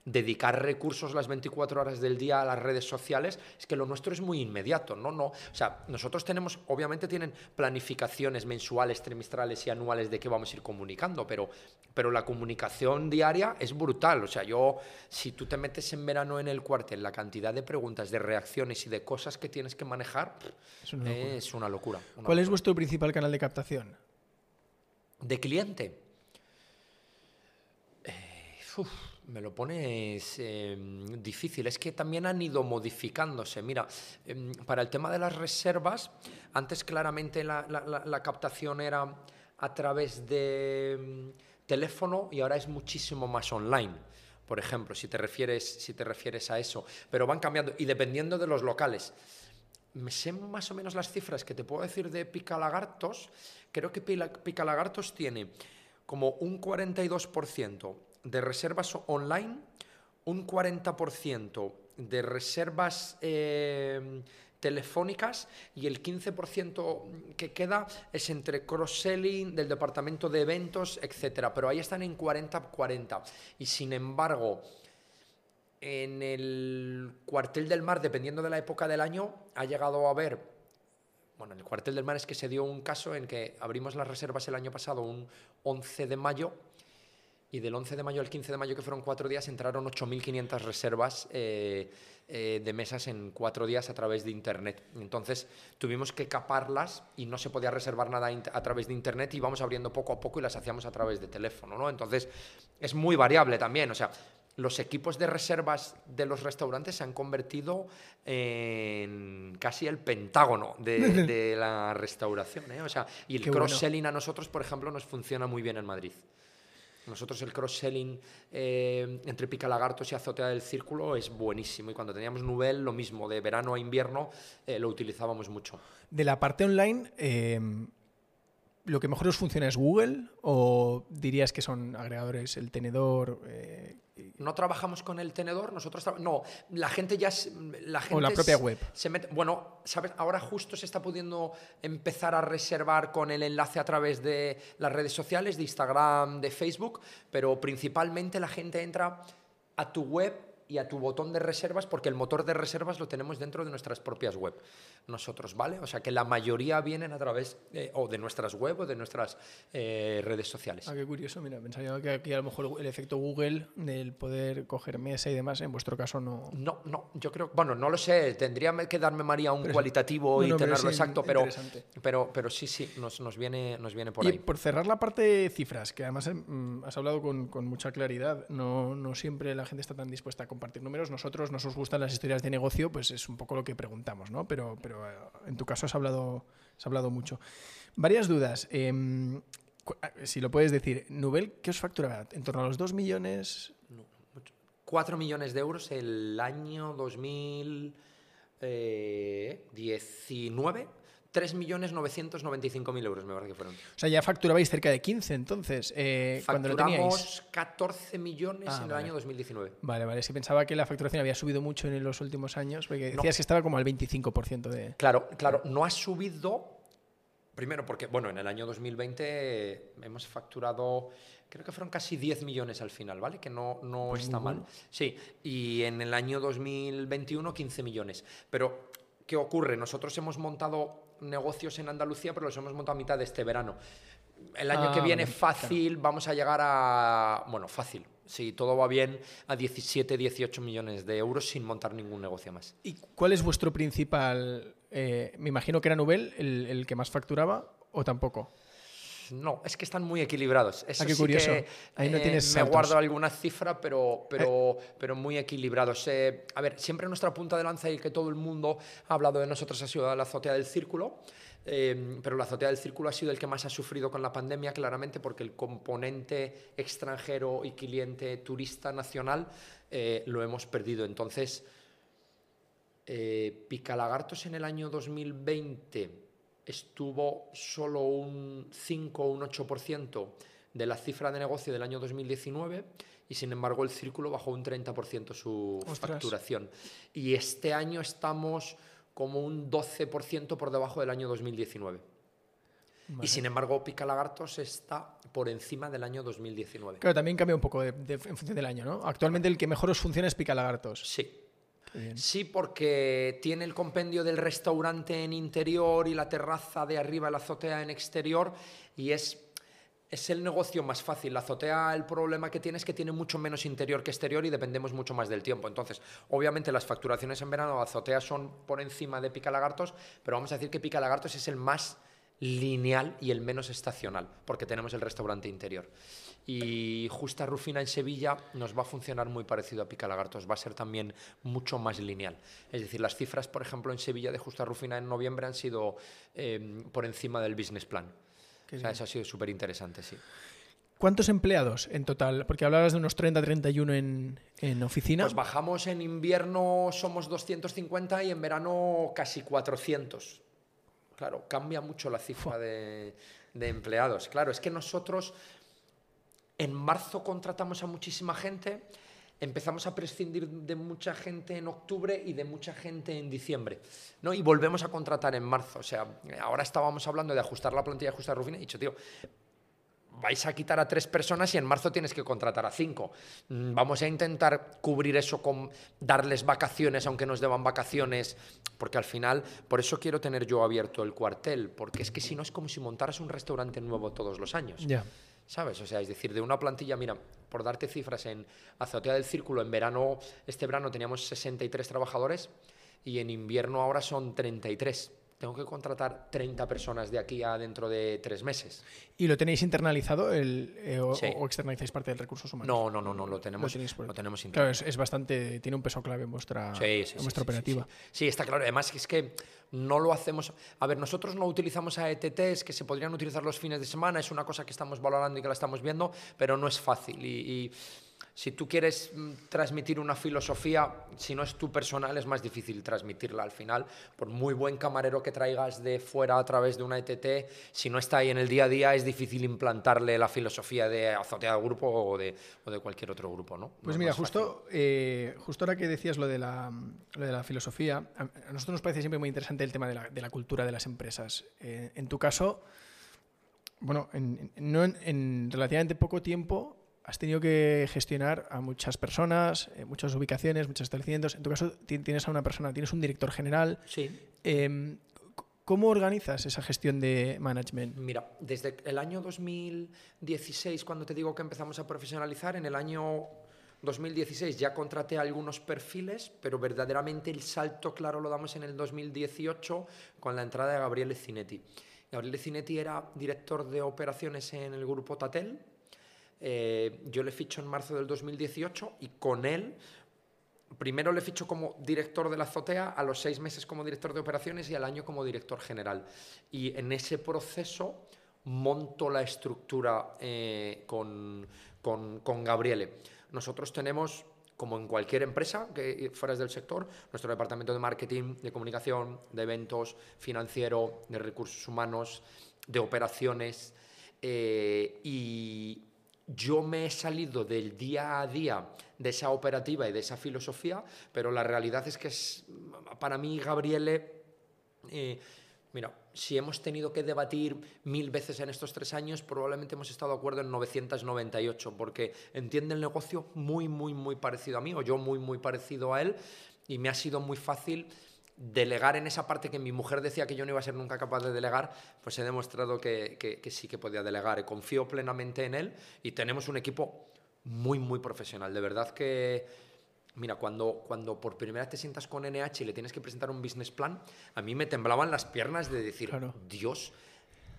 dedicar recursos las 24 horas del día a las redes sociales, es que lo nuestro es muy inmediato, ¿no? no o sea, nosotros tenemos, obviamente tienen planificaciones mensuales, trimestrales y anuales de qué vamos a ir comunicando, pero, pero la comunicación diaria es brutal. O sea, yo, si tú te metes en verano en el cuartel, la cantidad de preguntas, de reacciones y de cosas que tienes que manejar es una locura. ¿Cuál es vuestro principal canal de captación? ¿De cliente? Eh, me lo pones em, difícil. Es que también han ido modificándose. Mira, em, para el tema de las reservas, antes claramente la, captación era a través de em, teléfono y ahora es muchísimo más online. Por ejemplo, si te refieres, si te refieres a eso. Pero van cambiando y dependiendo de los locales. Me sé más o menos las cifras que te puedo decir de Picalagartos. Creo que Picalagartos tiene como un 42% de reservas online, un 40% de reservas eh, telefónicas y el 15% que queda es entre cross-selling del departamento de eventos, etcétera. Pero ahí están en 40-40. Y sin embargo, en el cuartel del mar, dependiendo de la época del año, ha llegado a haber. Bueno, en el cuartel del mar es que se dio un caso en que abrimos las reservas el año pasado, un 11 de mayo, y del 11 de mayo al 15 de mayo, que fueron cuatro días, entraron 8.500 reservas eh, eh, de mesas en cuatro días a través de Internet. Entonces tuvimos que caparlas y no se podía reservar nada a través de Internet y íbamos abriendo poco a poco y las hacíamos a través de teléfono. ¿no? Entonces es muy variable también. O sea, los equipos de reservas de los restaurantes se han convertido en casi el pentágono de, la restauración. ¿eh? O sea, y el cross-selling a nosotros, por ejemplo, nos funciona muy bien en Madrid. Nosotros el cross-selling eh, entre Picalagartos y Azotea del Círculo es buenísimo y cuando teníamos Nubel lo mismo, de verano a invierno eh, lo utilizábamos mucho. De la parte online, eh, ¿lo que mejor os funciona es Google o dirías que son agregadores, el tenedor? No trabajamos con el tenedor, nosotros no, la gente ya la gente o la propia web. Se mete, bueno, sabes, ahora justo se está pudiendo empezar a reservar con el enlace a través de las redes sociales, de Instagram, de Facebook, pero principalmente la gente entra a tu web y a tu botón de reservas, porque el motor de reservas lo tenemos dentro de nuestras propias web nosotros, ¿vale? O sea que la mayoría vienen a través o de nuestras web o de nuestras eh, redes sociales. Ah, qué curioso, mira, pensaba que aquí a lo mejor el efecto Google del poder coger mesa y demás, en vuestro caso no. No, no, yo creo, bueno, no lo sé, tendría que darme María un cualitativo y tenerlo exacto, pero, pero, pero sí, sí, nos, nos, viene, nos viene por y ahí. Por cerrar la parte de cifras, que además mm, has hablado con, con mucha claridad, no, no siempre la gente está tan dispuesta a compartir números. Nosotros nos gustan las historias de negocio, pues es un poco lo que preguntamos, ¿no? Pero, pero eh, en tu caso has hablado, has hablado mucho. Varias dudas. Em, si lo puedes decir, Nubel, ¿qué os facturaba? ¿En torno a los 2 millones? 4 millones de euros el año 2019 3.995.000 euros, me parece que fueron. O sea, ya facturabais cerca de 15 entonces. Eh, cuando lo teníais. 14 millones ah, en el año 2019. Vale, vale. Si pensaba que la facturación había subido mucho en los últimos años, porque decías que estaba como al 25% de. Claro, claro. No ha subido. Primero porque, bueno, en el año 2020 hemos facturado, creo que fueron casi 10 millones al final, ¿vale? Que no, no pues está mal. Sí, y en el año 2021 15 millones. Pero, ¿qué ocurre? Nosotros hemos montado negocios en Andalucía, pero los hemos montado a mitad de este verano. El año que ah, viene fácil vamos a llegar a, bueno, fácil, si todo va bien, a 17, 18 millones de euros sin montar ningún negocio más. ¿Y cuál es vuestro principal, eh, me imagino que era Nubel el que más facturaba o tampoco? No, es que están muy equilibrados. ah, qué curioso. Ahí no eh, tienes me guardo alguna cifra, pero, pero, eh. pero muy equilibrados. Eh, a ver, siempre nuestra punta de lanza y que todo el mundo ha hablado de nosotros ha sido la azotea del círculo. pero la azotea del círculo ha sido el que más ha sufrido con la pandemia, claramente, porque el componente extranjero y cliente turista nacional lo hemos perdido. Entonces, Picalagartos en el año 2020 estuvo solo un 5 o un 8% de la cifra de negocio del año 2019 y sin embargo el círculo bajó un 30% su facturación. Y este año estamos como un 12% por debajo del año 2019. Y sin embargo, Pica Lagartos está por encima del año 2019. Claro, también cambia un poco de- de- en función del año, ¿no? Actualmente el que mejor os funciona es Pica Lagartos. Sí. Sí, porque tiene el compendio del restaurante en interior y la terraza de arriba, la azotea en exterior, y es, es el negocio más fácil. La azotea, el problema que tiene es que tiene mucho menos interior que exterior y dependemos mucho más del tiempo. Entonces, obviamente las facturaciones en verano de azotea son por encima de Pica Lagartos, pero vamos a decir que Pica Lagartos es el más lineal y el menos estacional, porque tenemos el restaurante interior. Y Justa Rufina en Sevilla nos va a funcionar muy parecido a Pica Lagartos, va a ser también mucho más lineal. Es decir, las cifras, por ejemplo, en Sevilla de Justa Rufina en noviembre han sido eh, por encima del business plan. O sea, eso ha sido súper interesante, sí. ¿Cuántos empleados en total? Porque hablabas de unos 30, 31 en, en oficina. Pues bajamos en invierno, somos 250 y en verano casi 400. Claro, cambia mucho la cifra de, de empleados. Claro, es que nosotros en marzo contratamos a muchísima gente, empezamos a prescindir de mucha gente en octubre y de mucha gente en diciembre, ¿no? Y volvemos a contratar en marzo. O sea, ahora estábamos hablando de ajustar la plantilla, ajustar Rufina, y he dicho, tío, vais a quitar a tres personas y en marzo tienes que contratar a cinco. Mm, Vamos a intentar cubrir eso con darles vacaciones, aunque nos deban vacaciones, porque al final, por eso quiero tener yo abierto el cuartel, porque es que si no es como si montaras un restaurante nuevo todos los años. Ya. ¿Sabes? O sea, es decir, de una plantilla, mira, por darte cifras, en Azotea del Círculo, en verano, este verano teníamos 63 trabajadores y en invierno ahora son 33. Tengo que contratar 30 personas de aquí a dentro de tres meses. ¿Y lo tenéis internalizado el, eh, o, Sí. o externalizáis parte del recursos humanos? No, no, no, no, lo tenemos, tenéis por- lo tenemos Claro, interno. es, es bastante. Tiene un peso clave en vuestra, Sí, sí, en vuestra operativa. Sí, está claro. Además, es que no lo hacemos. A ver, nosotros no utilizamos AETTs que se podrían utilizar los fines de semana. Es una cosa que estamos valorando y que la estamos viendo, pero no es fácil. Y, y si tú quieres mm, transmitir una filosofía, si no es tu personal, es más difícil transmitirla al final. Por muy buen camarero que traigas de fuera a través de una ETT, si no está ahí en el día a día, es difícil implantarle la filosofía de azotea del grupo o de, o de cualquier otro grupo, ¿no? Pues No- mira, justo, eh, justo ahora que decías lo de, la, lo de la filosofía, a a nosotros nos parece siempre muy interesante el tema de la, de la cultura de las empresas. Eh, en tu caso, bueno, en, en- no en relativamente poco tiempo has tenido que gestionar a muchas personas, eh, muchas ubicaciones, muchos establecimientos. En tu caso, ti- tienes a una persona, tienes un director general. Sí. Eh, ¿Cómo organizas esa gestión de management? Mira, desde el año 2016, cuando te digo que empezamos a profesionalizar, en el año 2016 ya contraté algunos perfiles, pero verdaderamente el salto claro lo damos en el 2018 con la entrada de Gabriele Cinetti. Gabriele Cinetti era director de operaciones en el grupo Tatel. Eh, yo le ficho en marzo del 2018 y con él Primero le ficho como director de la azotea, a los seis meses como director de operaciones y al año como director general. Y en ese proceso monto la estructura eh, con, con, con Gabriele. Nosotros tenemos, como en cualquier empresa que fueras del sector, nuestro departamento de marketing, de comunicación, de eventos, financiero, de recursos humanos, de operaciones. eh, y yo me he salido del día a día de esa operativa y de esa filosofía, pero la realidad es que es, para mí, Gabriele, eh, mira, si hemos tenido que debatir mil veces en estos tres años, probablemente hemos estado de acuerdo en 998, porque entiende el negocio muy, muy, muy parecido a mí, o yo muy, muy parecido a él, y me ha sido muy fácil delegar en esa parte que mi mujer decía que yo no iba a ser nunca capaz de delegar, pues he demostrado que, que- que sí que podía delegar. Confío plenamente en él y tenemos un equipo muy, muy profesional. De verdad que, mira, cuando, cuando por primera vez te sientas con NH y le tienes que presentar un business plan, a mí me temblaban las piernas de decir, Claro. Dios,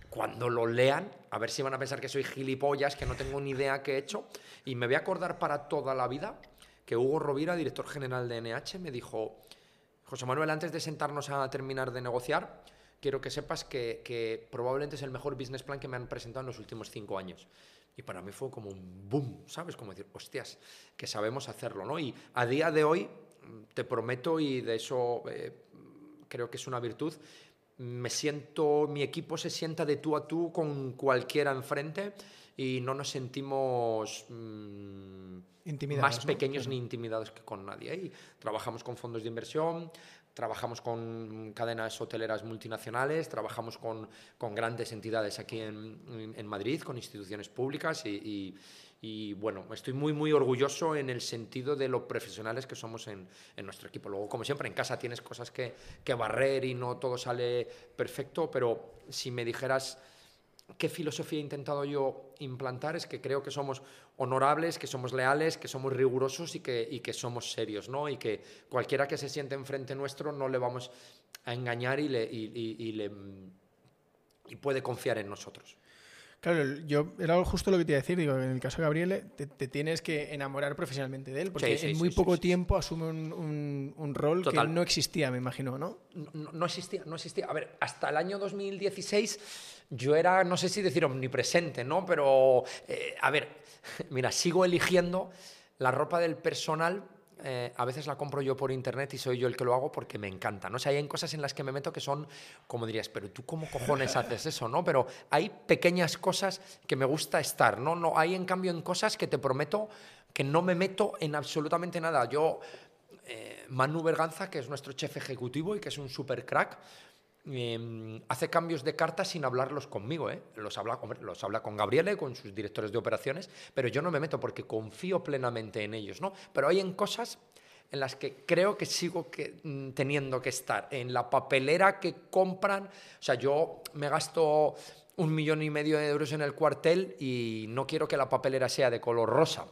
cuando lo lean, a ver si van a pensar que soy gilipollas, que no tengo ni idea qué he hecho, y me voy a acordar para toda la vida que Hugo Rovira, director general de NH, me dijo, José Manuel, antes de sentarnos a terminar de negociar, quiero que sepas que, probablemente es el mejor business plan que me han presentado en los últimos cinco años. Y para mí fue como un boom, ¿sabes? Como decir, hostias, que sabemos hacerlo, ¿no? Y a día de hoy, te prometo, y de eso eh, creo que es una virtud, me siento, mi equipo se sienta de tú a tú con cualquiera enfrente y no nos sentimos mm, Intimidados, más ¿no? pequeños Claro. ni intimidados que con nadie. Y trabajamos con fondos de inversión, trabajamos con cadenas hoteleras multinacionales, trabajamos con, con grandes entidades aquí en, en, Madrid, con instituciones públicas y, y, bueno, estoy muy, muy orgulloso en el sentido de lo profesionales que somos en, en nuestro equipo. Luego, como siempre, en casa tienes cosas que, que barrer y no todo sale perfecto, pero si me dijeras qué filosofía he intentado yo implantar es que creo que somos honorables, que somos leales, que somos rigurosos y que, y que somos serios, ¿no? Y que cualquiera que se siente enfrente nuestro no le vamos a engañar y, le, y, le, y puede confiar en nosotros. Claro, yo era justo lo que te iba a decir. Digo, en el caso de Gabriele, te, tienes que enamorar profesionalmente de él, porque en muy poco tiempo asume un, un, rol que no existía, me imagino, ¿no? ¿no? ¿no? existía, no existía. A ver, hasta el año 2016 yo era, no sé si decir omnipresente, ¿no? Pero, eh, a ver, mira, sigo eligiendo la ropa del personal. Eh, a veces la compro yo por internet y soy yo el que lo hago porque me encanta, ¿no? O sea, hay cosas en las que me meto que son, como dirías, pero tú cómo cojones haces eso, ¿no? Pero hay pequeñas cosas que me gusta estar, ¿no? no hay en cambio en cosas que te prometo que no me meto en absolutamente nada. Yo, eh, Manu Berganza, que es nuestro chef ejecutivo y que es un super crack, Em, hace cambios de cartas sin hablarlos conmigo. ¿eh? Los, habla, los habla con Gabriele, con sus directores de operaciones, pero yo no me meto porque confío plenamente en ellos. ¿no? Pero hay en cosas en las que creo que sigo que, mm, teniendo que estar. En la papelera que compran, o sea, yo me gasto un millón y medio de euros en el cuartel y no quiero que la papelera sea de color rosa.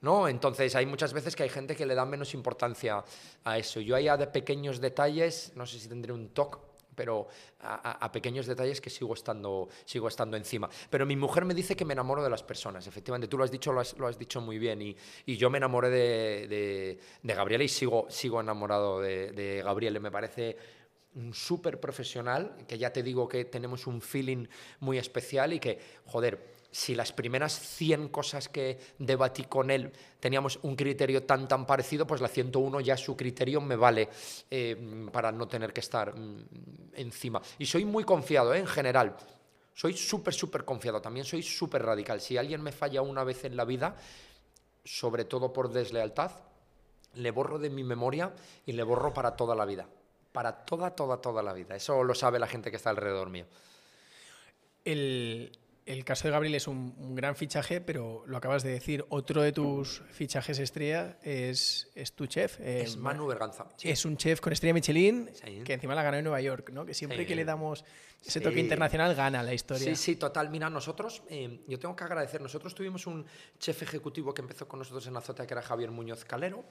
¿no? Entonces hay muchas veces que hay gente que le da menos importancia a eso. Yo allá de pequeños detalles, no sé si tendré un toque pero a, pequeños detalles que sigo estando, sigo estando encima. Pero mi mujer me dice que me enamoro de las personas, efectivamente, tú lo has dicho, lo has, dicho muy bien, y, y, yo me enamoré de, de, de Gabriela y sigo, sigo enamorado de, de me parece un súper profesional, que ya te digo que tenemos un feeling muy especial y que, joder, si las primeras 100 cosas que debatí con él teníamos un criterio tan tan parecido, pues la 101 ya su criterio me vale eh, para no tener que estar mm, encima. Y soy muy confiado ¿eh? en general. Soy súper, súper confiado. También soy súper radical. Si alguien me falla una vez en la vida, sobre todo por deslealtad, le borro de mi memoria y le borro para toda la vida. Para toda, toda, toda la vida. Eso lo sabe la gente que está alrededor mío. El, el caso de Gabriel es un, gran fichaje, pero lo acabas de decir, otro de tus fichajes estrella es, es tu chef. es eh, Manu Berganza. Es un chef con estrella Michelin, que encima la ganó en Nueva York, ¿no? Que siempre que le damos ese toque internacional gana la historia. Sí, sí, total. Mira, nosotros, eh, yo tengo que agradecer, nosotros tuvimos un chef ejecutivo que empezó con nosotros en la Azotea, que era Javier Muñoz Calero,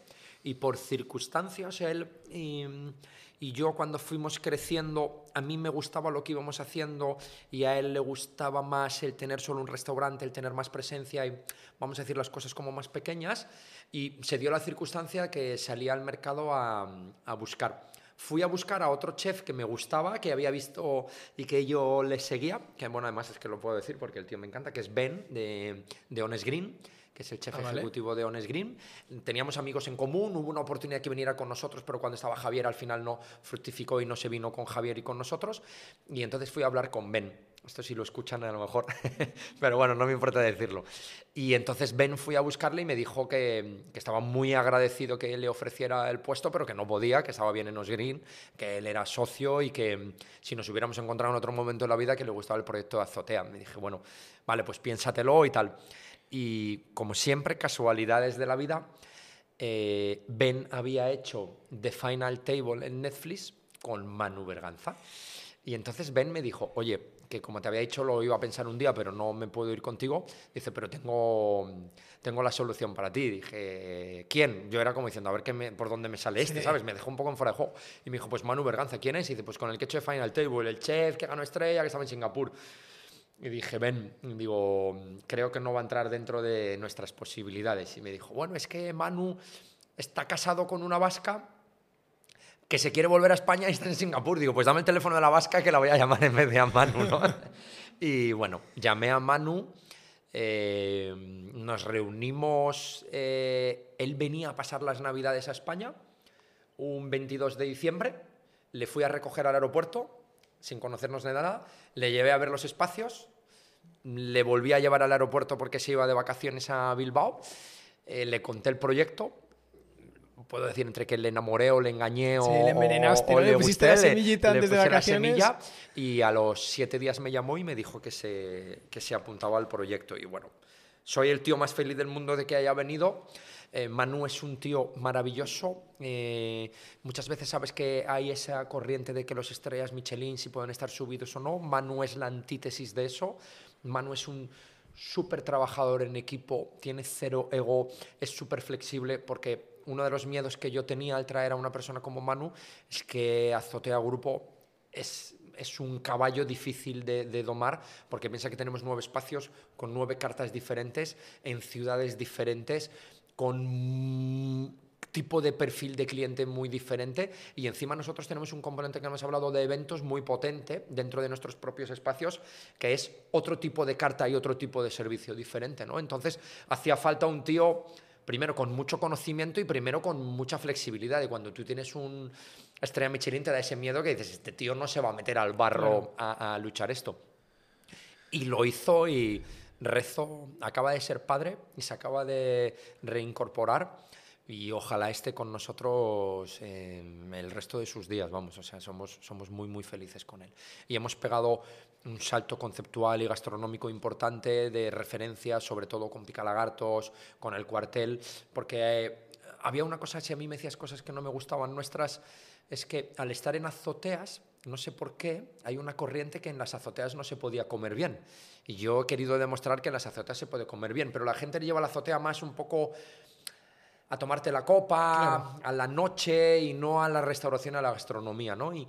y por circunstancias él... Eh, y yo cuando fuimos creciendo, a mí me gustaba lo que íbamos haciendo y a él le gustaba más el tener solo un restaurante, el tener más presencia y, vamos a decir, las cosas como más pequeñas. Y se dio la circunstancia que salía al mercado a, a buscar fui a buscar a otro chef que me gustaba, que había visto y que yo le seguía, que bueno, además es que lo puedo decir porque el tío me encanta, que es Ben de, de Honest Green que es el chef ah, ejecutivo de Honest Green. Teníamos amigos en común, hubo una oportunidad que viniera con nosotros, pero cuando estaba Javier al final no fructificó y no se vino con Javier y con nosotros. Y entonces fui a hablar con Ben. Esto sí lo escuchan a lo mejor, pero bueno, no me importa decirlo. Y entonces Ben fui a buscarle y me dijo que, que, estaba muy agradecido que él le ofreciera el puesto, pero que no podía, que estaba bien en Os Green, que él era socio y que si nos hubiéramos encontrado en otro momento de la vida que le gustaba el proyecto de Azotea. Me dije, bueno, vale, pues piénsatelo y tal. Y como siempre, casualidades de la vida, eh, Ben había hecho The Final Table en Netflix con Manu Berganza. Y entonces Ben me dijo, oye, que como te había dicho lo iba a pensar un día, pero no me puedo ir contigo. Dice, pero tengo, tengo la solución para ti. Dije, ¿quién? Yo era como diciendo, a ver qué por dónde me sale este, ¿sabes? Me dejó un poco en fuera de juego. Y me dijo, pues Manu Berganza, ¿quién es? Y dice, pues con el que he hecho de Final Table, el chef que ganó estrella, que estaba en Singapur. Y dije, ven, digo, creo que no va a entrar dentro de nuestras posibilidades. Y me dijo, bueno, es que Manu está casado con una vasca que se quiere volver a España y está en Singapur. Digo, pues dame el teléfono de la vasca que la voy a llamar en vez de a Manu, y bueno, llamé a Manu, eh, nos reunimos, eh, él venía a pasar las navidades a España, un 22 de diciembre, le fui a recoger al aeropuerto, sin conocernos de nada, le llevé a ver los espacios, le volví a llevar al aeropuerto porque se iba de vacaciones a Bilbao, eh, le conté el proyecto, puedo decir entre que le enamoré o le engañé Sí, o, le envenenaste, o- o ¿no? Le pusiste la gusté, semillita antes de puse la vacaciones. semilla y a los siete días me llamó y me dijo que se, que se apuntaba al proyecto. Y bueno, soy el tío más feliz del mundo de que haya venido. Eh, Manu es un tío maravilloso. eh, muchas veces sabes que hay esa corriente de que los estrellas Michelin si pueden estar subidos o no. Manu es la antítesis de eso. Manu es un súper trabajador en equipo, tiene cero ego, es súper flexible porque uno de los miedos que yo tenía al traer a una persona como Manu es que Azotea Grupo es, es un caballo difícil de, de domar porque piensa que tenemos nueve espacios con nueve cartas diferentes en ciudades diferentes con un tipo de perfil de cliente muy diferente y encima nosotros tenemos un componente que hemos hablado de eventos muy potente dentro de nuestros propios espacios que es otro tipo de carta y otro tipo de servicio diferente, ¿no? Entonces hacía falta un tío primero con mucho conocimiento y primero con mucha flexibilidad. Y cuando tú tienes un estrella Michelin te da ese miedo que dices, este tío no se va a meter al barro a, a luchar esto. Y lo hizo y rezo, acaba de ser padre y se acaba de reincorporar y ojalá esté con nosotros eh, el resto de sus días, vamos, o sea, somos, somos muy, muy felices con él. Y hemos pegado un salto conceptual y gastronómico importante de referencia, sobre todo con Picalagartos, con el cuartel, porque eh, había una cosa, si a mí me decías cosas que no me gustaban nuestras, es que al estar en azoteas, no sé por qué, hay una corriente que en las azoteas no se podía comer bien. Y yo he querido demostrar que en las azoteas se puede comer bien, pero la gente lleva la azotea más un poco a tomarte la copa, a la noche y no a la restauración, a la gastronomía, ¿no? Y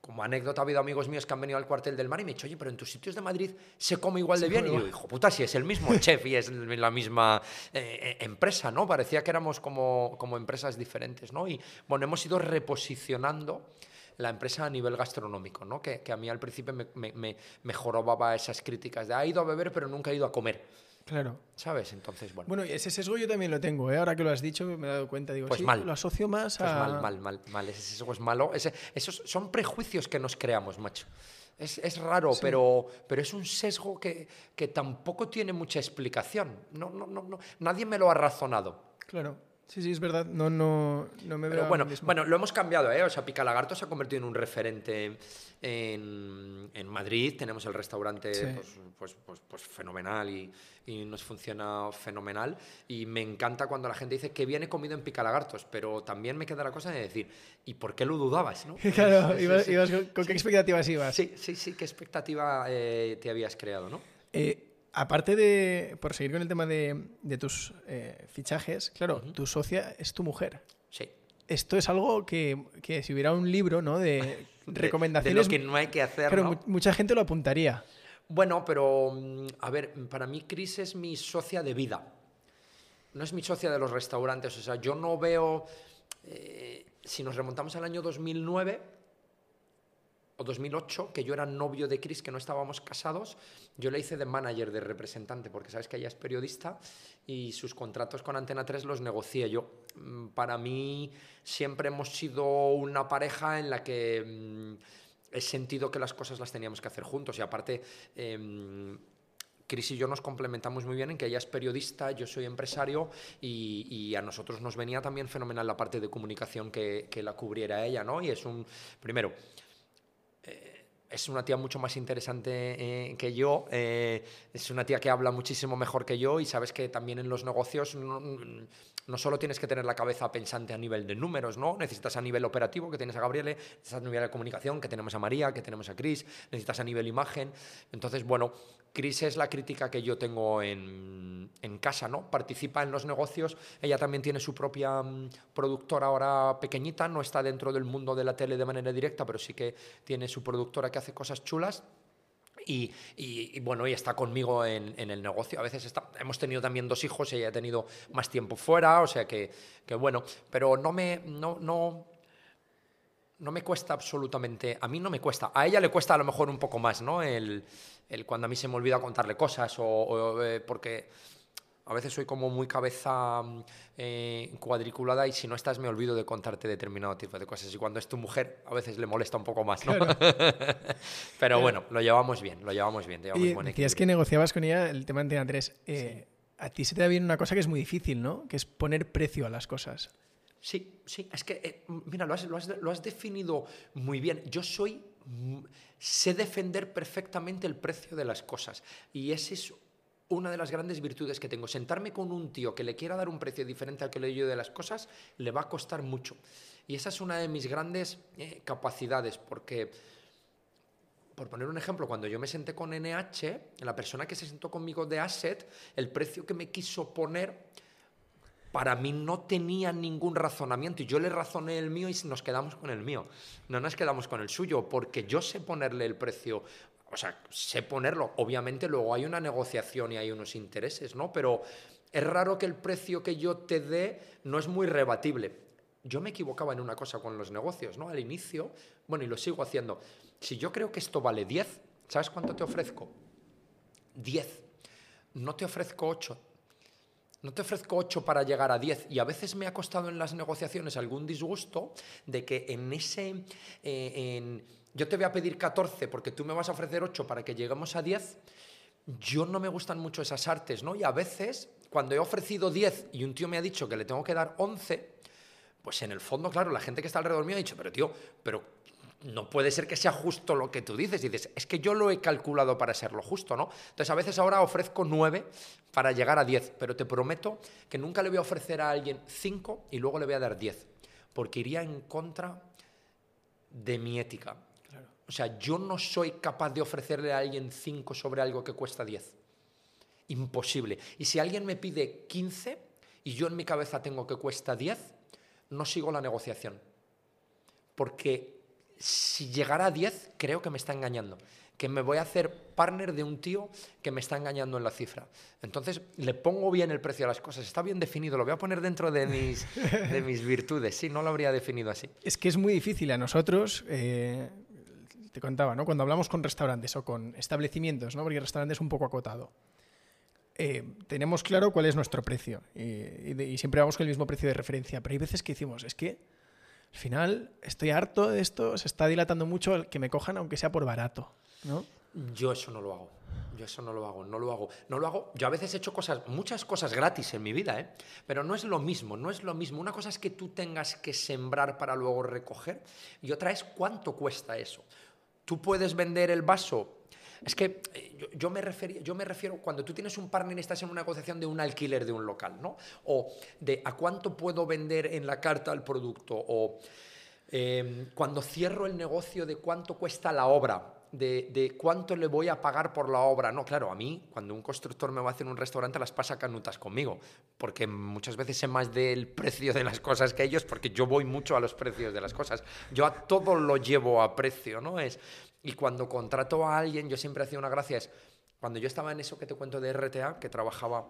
como anécdota ha habido amigos míos que han venido al cuartel del mar y me han dicho, oye, pero en tus sitios de Madrid se come igual de bien. Y yo, hijo puta, si es el mismo chef y es la misma eh, eh, empresa, ¿no? Parecía que éramos como, como empresas diferentes, ¿no? Y bueno, hemos ido reposicionando la empresa a nivel gastronómico, ¿no? Que, que a mí al principio me, me, me, me jorobaba esas críticas de ha ido a beber pero nunca ha ido a comer, Claro. ¿sabes? Entonces, bueno, Bueno, ese sesgo yo también lo tengo, ¿eh? Ahora que lo has dicho, me he dado cuenta, digo, Pues sí, mal. lo asocio más pues a... mal, mal, mal, mal, ese sesgo es malo. Ese- esos son prejuicios que nos creamos, macho. Es, es raro, pero, pero es un sesgo que, que tampoco tiene mucha explicación. No, no, no, no, nadie me lo ha razonado. Claro. Sí, sí, es verdad. No, no, no me veo Pero bueno, mismo. bueno, lo hemos cambiado, ¿eh? O sea, Picalagarto se ha convertido en un referente en, en Madrid. Tenemos el restaurante Sí. pues, pues, pues, pues fenomenal y, y nos funciona fenomenal. Y me encanta cuando la gente dice que viene comido en Picalagartos, pero también me queda la cosa de decir, ¿y por qué lo dudabas? ¿no? claro, sí, ibas, sí. ibas con, ¿con qué expectativas ibas? Sí, sí, sí, qué expectativa eh, te habías creado, ¿no? Eh, aparte de, por seguir con el tema de, de tus eh, fichajes, claro, tu socia es tu mujer. Sí. Esto es algo que, que si hubiera un libro, ¿no? De recomendaciones, De, lo que no hay que hacer, mu- mucha gente lo apuntaría. Bueno, pero mm, a ver, para mí Cris es mi socia de vida. No es mi socia de los restaurantes. O sea, yo no veo. eh, si nos remontamos al año 2009 o 2008, que yo era novio de Cris, que no estábamos casados, yo le hice de manager, de representante, porque sabes que ella es periodista y sus contratos con Antena 3 los negocié yo. Mm, Para mí siempre hemos sido una pareja en la que mm, he sentido que las cosas las teníamos que hacer juntos y aparte... em, Cris y yo nos complementamos muy bien en que ella es periodista, yo soy empresario y, y a nosotros nos venía también fenomenal la parte de comunicación que, que la cubriera ella, ¿no? Y es un, primero, eh, es una tía mucho más interesante eh, que yo, eh, es una tía que habla muchísimo mejor que yo y sabes que también en los negocios no, no solo tienes que tener la cabeza pensante a nivel de números, ¿no? Necesitas a nivel operativo, que tienes a Gabriele, necesitas a nivel de comunicación, que tenemos a María, que tenemos a Cris, necesitas a nivel imagen. Entonces, bueno, Cris es la crítica que yo tengo en, en casa, ¿no? Participa en los negocios, ella también tiene su propia mm, productora ahora pequeñita, no está dentro del mundo de la tele de manera directa, pero sí que tiene su productora que hace cosas chulas. Y, bueno, y está conmigo en, el negocio. A veces está, hemos tenido también dos hijos y ella ha tenido más tiempo fuera, o sea que, bueno, pero no me, no, no, me cuesta absolutamente, a mí no me cuesta, a ella le cuesta a lo mejor un poco más, ¿no? El, cuando a mí se me olvida contarle cosas o, o, eh, porque a veces soy como muy cabeza mm, eh, cuadriculada y si no estás me olvido de contarte determinado tipo de cosas y cuando es tu mujer a veces le molesta un poco más, ¿no? Pero bueno, lo llevamos bien, lo llevamos bien, llevamos Y decías que negociabas con ella el tema de Antena 3. Eh, A ti se te da bien una cosa que es muy difícil, ¿no? Que es poner precio a las cosas. Sí, sí, es que, eh, mira, lo has, lo, has, lo has, definido muy bien. Yo soy, mm, sé defender perfectamente el precio de las cosas y ese es una de las grandes virtudes que tengo. Sentarme con un tío que le quiera dar un precio diferente al que le yo de las cosas, le va a costar mucho. Y esa es una de mis grandes eh, capacidades, porque, por poner un ejemplo, cuando yo me senté con NH, la persona que se sentó conmigo de Asset, el precio que me quiso poner para mí no tenía ningún razonamiento y yo le razoné el mío y nos quedamos con el mío. No nos quedamos con el suyo porque yo sé ponerle el precio, o sea, sé ponerlo. Obviamente luego hay una negociación y hay unos intereses, ¿no? Pero es raro que el precio que yo te dé no es muy rebatible. Yo me equivocaba en una cosa con los negocios, ¿no? Al inicio, bueno, y lo sigo haciendo. Si yo creo que esto vale 10, ¿sabes cuánto te ofrezco? 10. No te ofrezco 8, no te ofrezco 8 para llegar a 10 y a veces me ha costado en las negociaciones algún disgusto de que en ese... Eh, yo te voy a pedir 14 porque tú me vas a ofrecer 8 para que lleguemos a 10. Yo no me gustan mucho esas artes, ¿no? Y a veces, cuando he ofrecido 10 y un tío me ha dicho que le tengo que dar 11, pues en el fondo, claro, la gente que está alrededor mío ha dicho, pero tío, pero no puede ser que sea justo lo que tú dices. dices, es que yo lo he calculado para ser lo justo, ¿no? Entonces a veces ahora ofrezco nueve para llegar a diez, pero te prometo que nunca le voy a ofrecer a alguien cinco y luego le voy a dar diez, porque iría en contra de mi ética. O sea, yo no soy capaz de ofrecerle a alguien cinco sobre algo que cuesta diez. Imposible. Y si alguien me pide 15 y yo en mi cabeza tengo que cuesta 10, no sigo la negociación. Porque si llegara a 10, creo que me está engañando. Que me voy a hacer partner de un tío que me está engañando en la cifra. Entonces, le pongo bien el precio a las cosas. Está bien definido. Lo voy a poner dentro de mis, de mis virtudes. Sí, no lo habría definido así. Es que es muy difícil a nosotros. Eh, contaba, ¿no? Cuando hablamos con restaurantes o con establecimientos, ¿no? Porque el restaurante es un poco acotado. Eh, tenemos claro cuál es nuestro precio y, y siempre vamos con el mismo precio de referencia, pero hay veces que decimos, es que al final estoy harto de esto, se está dilatando mucho el que me cojan aunque sea por barato, ¿no? Yo eso no lo hago. Yo eso no lo hago, no lo hago. No lo hago. Yo a veces he hecho cosas, muchas cosas gratis en mi vida, ¿eh? Pero no es lo mismo, no es lo mismo. Una cosa es que tú tengas que sembrar para luego recoger y otra es cuánto cuesta eso. Tú puedes vender el vaso es que eh, yo, me refiero, yo me refiero cuando tú tienes un partner y estás en una negociación de un alquiler de un local, ¿no? O de a cuánto puedo vender en la carta el producto, o em, cuando cierro el negocio de cuánto cuesta la obra, de, de, cuánto le voy a pagar por la obra. No, claro, a mí, cuando un constructor me va a hacer un restaurante, las pasa canutas conmigo, porque muchas veces sé más del precio de las cosas que ellos, porque yo voy mucho a los precios de las cosas. Yo a todo lo llevo a precio, ¿no? Es, y cuando contrato a alguien, yo siempre hacía una gracia, es cuando yo estaba en eso que te cuento de RTA, que trabajaba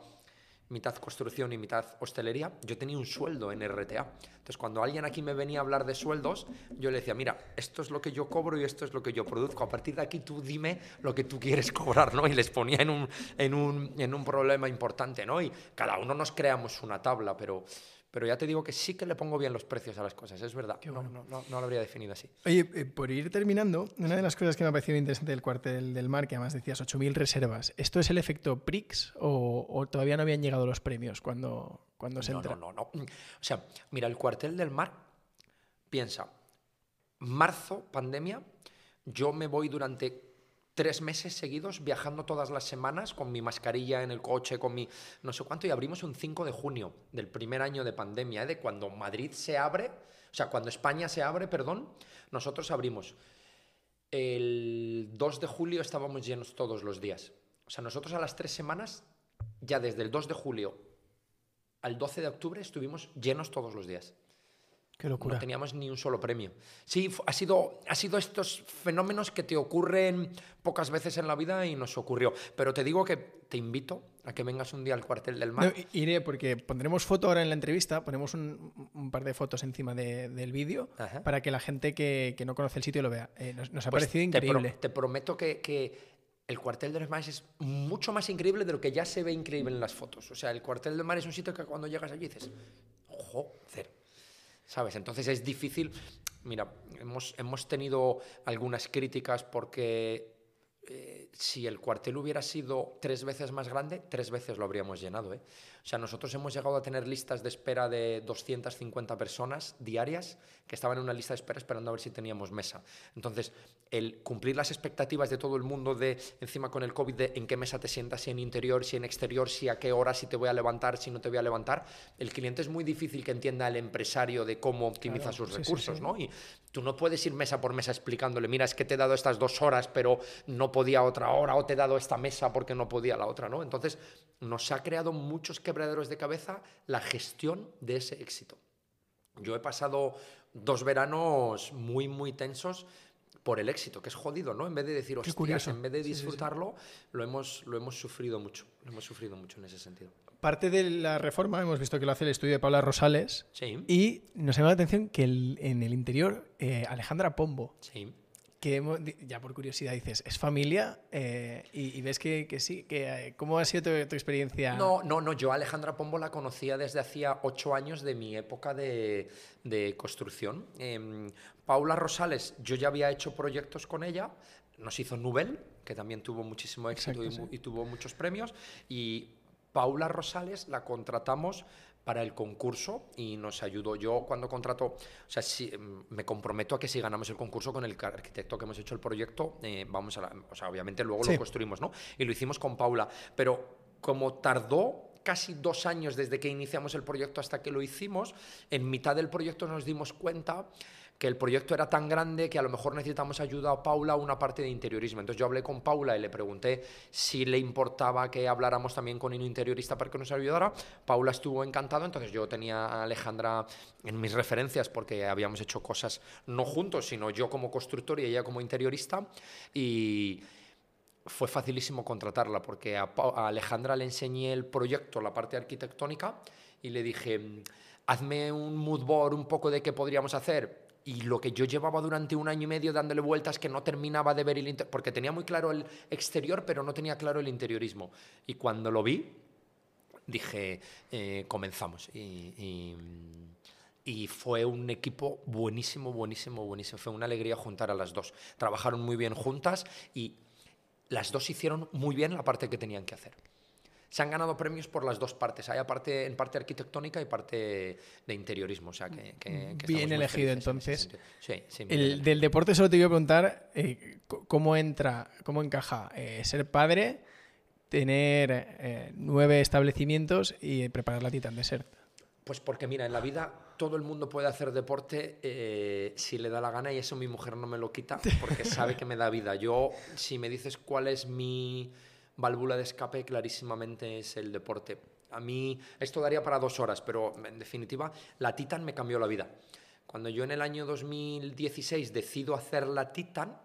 mitad construcción y mitad hostelería, yo tenía un sueldo en RTA. Entonces, cuando alguien aquí me venía a hablar de sueldos, yo le decía, mira, esto es lo que yo cobro y esto es lo que yo produzco. A partir de aquí tú dime lo que tú quieres cobrar, ¿no? Y les ponía en un, en un, en un problema importante, ¿no? Y cada uno nos creamos una tabla, pero pero ya te digo que sí que le pongo bien los precios a las cosas, es verdad. No, no, no, lo habría definido así. Oye, eh, por ir terminando, una de las cosas que me ha parecido interesante del cuartel del mar, que además decías 8.000 reservas, ¿esto es el efecto PRIX o, todavía no habían llegado los premios cuando, cuando se entra? No, no, no. O sea, mira, el cuartel del mar, piensa, marzo, pandemia, yo me voy durante tres meses seguidos viajando todas las semanas con mi mascarilla en el coche, con mi no sé cuánto, y abrimos un 5 de junio del primer año de pandemia, ¿eh? de cuando Madrid se abre, o sea, cuando España se abre, perdón, nosotros abrimos. El 2 de julio estábamos llenos todos los días. O sea, nosotros a las tres semanas, ya desde el 2 de julio al 12 de octubre, estuvimos llenos todos los días. Qué locura. No teníamos ni un solo premio. Sí, ha sido, ha sido estos fenómenos que te ocurren pocas veces en la vida y nos ocurrió. Pero te digo que te invito a que vengas un día al cuartel del mar. iré porque pondremos foto ahora en la entrevista, ponemos un, par de fotos encima del vídeo para que la gente que, que, no conoce el sitio lo vea. Eh, nos, ha pues parecido increíble. Te, prometo que, que el cuartel del mar es mucho más increíble de lo que ya se ve increíble en las fotos. O sea, el cuartel del mar es un sitio que cuando llegas allí dices, joder, ¿sabes? Entonces es difícil. Mira, hemos, hemos tenido algunas críticas porque eh, si el cuartel hubiera sido tres veces más grande, tres veces lo habríamos llenado. ¿eh? O sea, nosotros hemos llegado a tener listas de espera de 250 personas diarias que estaban en una lista de espera esperando a ver si teníamos mesa. Entonces, el cumplir las expectativas de todo el mundo de encima con el COVID de en qué mesa te sientas, si en interior, si en exterior, si a qué hora, si te voy a levantar, si no te voy a levantar, el cliente es muy difícil que entienda el empresario de cómo optimiza sus recursos, ¿no? Y tú no puedes ir mesa por mesa explicándole, mira, es que te he dado estas dos horas, pero no podía otra hora, o te he dado esta mesa porque no podía la otra, ¿no? Entonces, nos ha creado muchos quebraderos de cabeza la gestión de ese éxito. Yo he pasado dos veranos muy, muy tensos por el éxito, que es jodido, ¿no? En vez de decir, hostias, en vez de disfrutarlo, Lo, hemos, lo hemos sufrido mucho, lo hemos sufrido mucho en ese sentido. Parte de la reforma, hemos visto que lo hace el estudio de Paula Rosales, y nos llama la atención que en el interior, eh, Alejandra Pombo, sí que ya por curiosidad dices, ¿es familia? Eh, y, ves que, sí, que, eh, ¿cómo ha sido tu, experiencia? No, no, no, yo a Alejandra Pombo la conocía desde hacía ocho años de mi época de, de construcción. Em, Paula Rosales, yo ya había hecho proyectos con ella, nos hizo Nubel, que también tuvo muchísimo éxito y tuvo muchos premios, y Paula Rosales la contratamos para el concurso y nos ayudó. Yo cuando contrato, o sea, si, mm, me comprometo a que si ganamos el concurso con el arquitecto que hemos hecho el proyecto, eh, vamos a, o sea, obviamente luego lo construimos, ¿no? Y lo hicimos con Paula, pero como tardó casi dos años desde que iniciamos el proyecto hasta que lo hicimos, en mitad del proyecto nos dimos cuenta que el proyecto era tan grande que a lo mejor necesitamos ayuda a Paula una parte de interiorismo. Entonces yo hablé con Paula y le pregunté si le importaba que habláramos también con un interiorista para que nos ayudara. Paula estuvo encantado, entonces yo tenía a Alejandra en mis referencias porque habíamos hecho cosas no juntos, sino yo como constructor y ella como interiorista. Y fue facilísimo contratarla porque a, a Alejandra le enseñé el proyecto, la parte arquitectónica, y le dije, hazme un mood board un poco de qué podríamos hacer y lo que yo llevaba durante un año y medio dándole vueltas que no terminaba de ver el interior, porque tenía muy claro el exterior, pero no tenía claro el interiorismo. Y cuando lo vi, dije, eh, comenzamos. Y, y, fue un equipo buenísimo, buenísimo, buenísimo. Fue una alegría juntar a las dos. Trabajaron muy bien juntas y las dos hicieron muy bien la parte que tenían que hacer se han ganado premios por las dos partes. Hay parte, en parte arquitectónica y parte de interiorismo. O sea, que, bien elegido entonces. Sí, sí, El, del deporte solo te iba a preguntar eh, cómo entra, cómo encaja eh, ser padre, tener eh, nueve establecimientos y preparar la Titan Desert. Pues porque mira, en la vida todo el mundo puede hacer deporte si le da la gana y eso mi mujer no me lo quita porque sabe que me da vida. Yo, si me dices cuál es mi válvula de escape clarísimamente es el deporte. A mí esto daría para dos horas, pero en definitiva la Titan me cambió la vida. Cuando yo en el año 2016 decido hacer la Titan,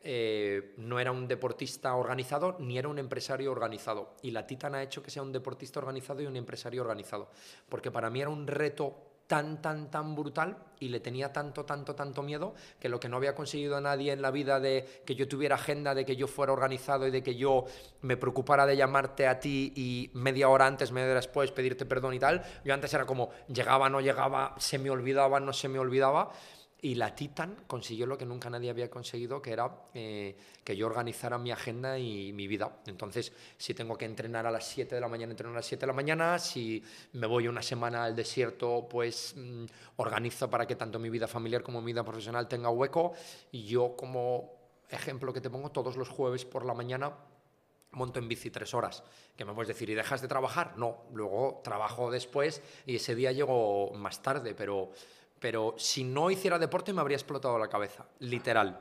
eh, no era un deportista organizado ni era un empresario organizado. Y la Titan ha hecho que sea un deportista organizado y un empresario organizado. Porque para mí era un reto tan, tan, tan brutal y le tenía tanto, tanto, tanto miedo que lo que no había conseguido nadie en la vida de que yo tuviera agenda, de que yo fuera organizado y de que yo me preocupara de llamarte a ti y media hora antes, media hora después pedirte perdón y tal, yo antes era como llegaba, no llegaba, se me olvidaba, no se me olvidaba y la Titan consiguió lo que nunca nadie había conseguido, que era eh, que yo organizara mi agenda y mi vida. Entonces, si tengo que entrenar a las 7 de la mañana, entreno a las 7 de la mañana. Si me voy una semana al desierto, pues mm, organizo para que tanto mi vida familiar como mi vida profesional tenga hueco. Y yo, como ejemplo que te pongo, todos los jueves por la mañana monto en bici tres horas. Que me puedes decir, ¿y dejas de trabajar? No, luego trabajo después y ese día llego más tarde, pero pero si no hiciera deporte me habría explotado la cabeza, literal.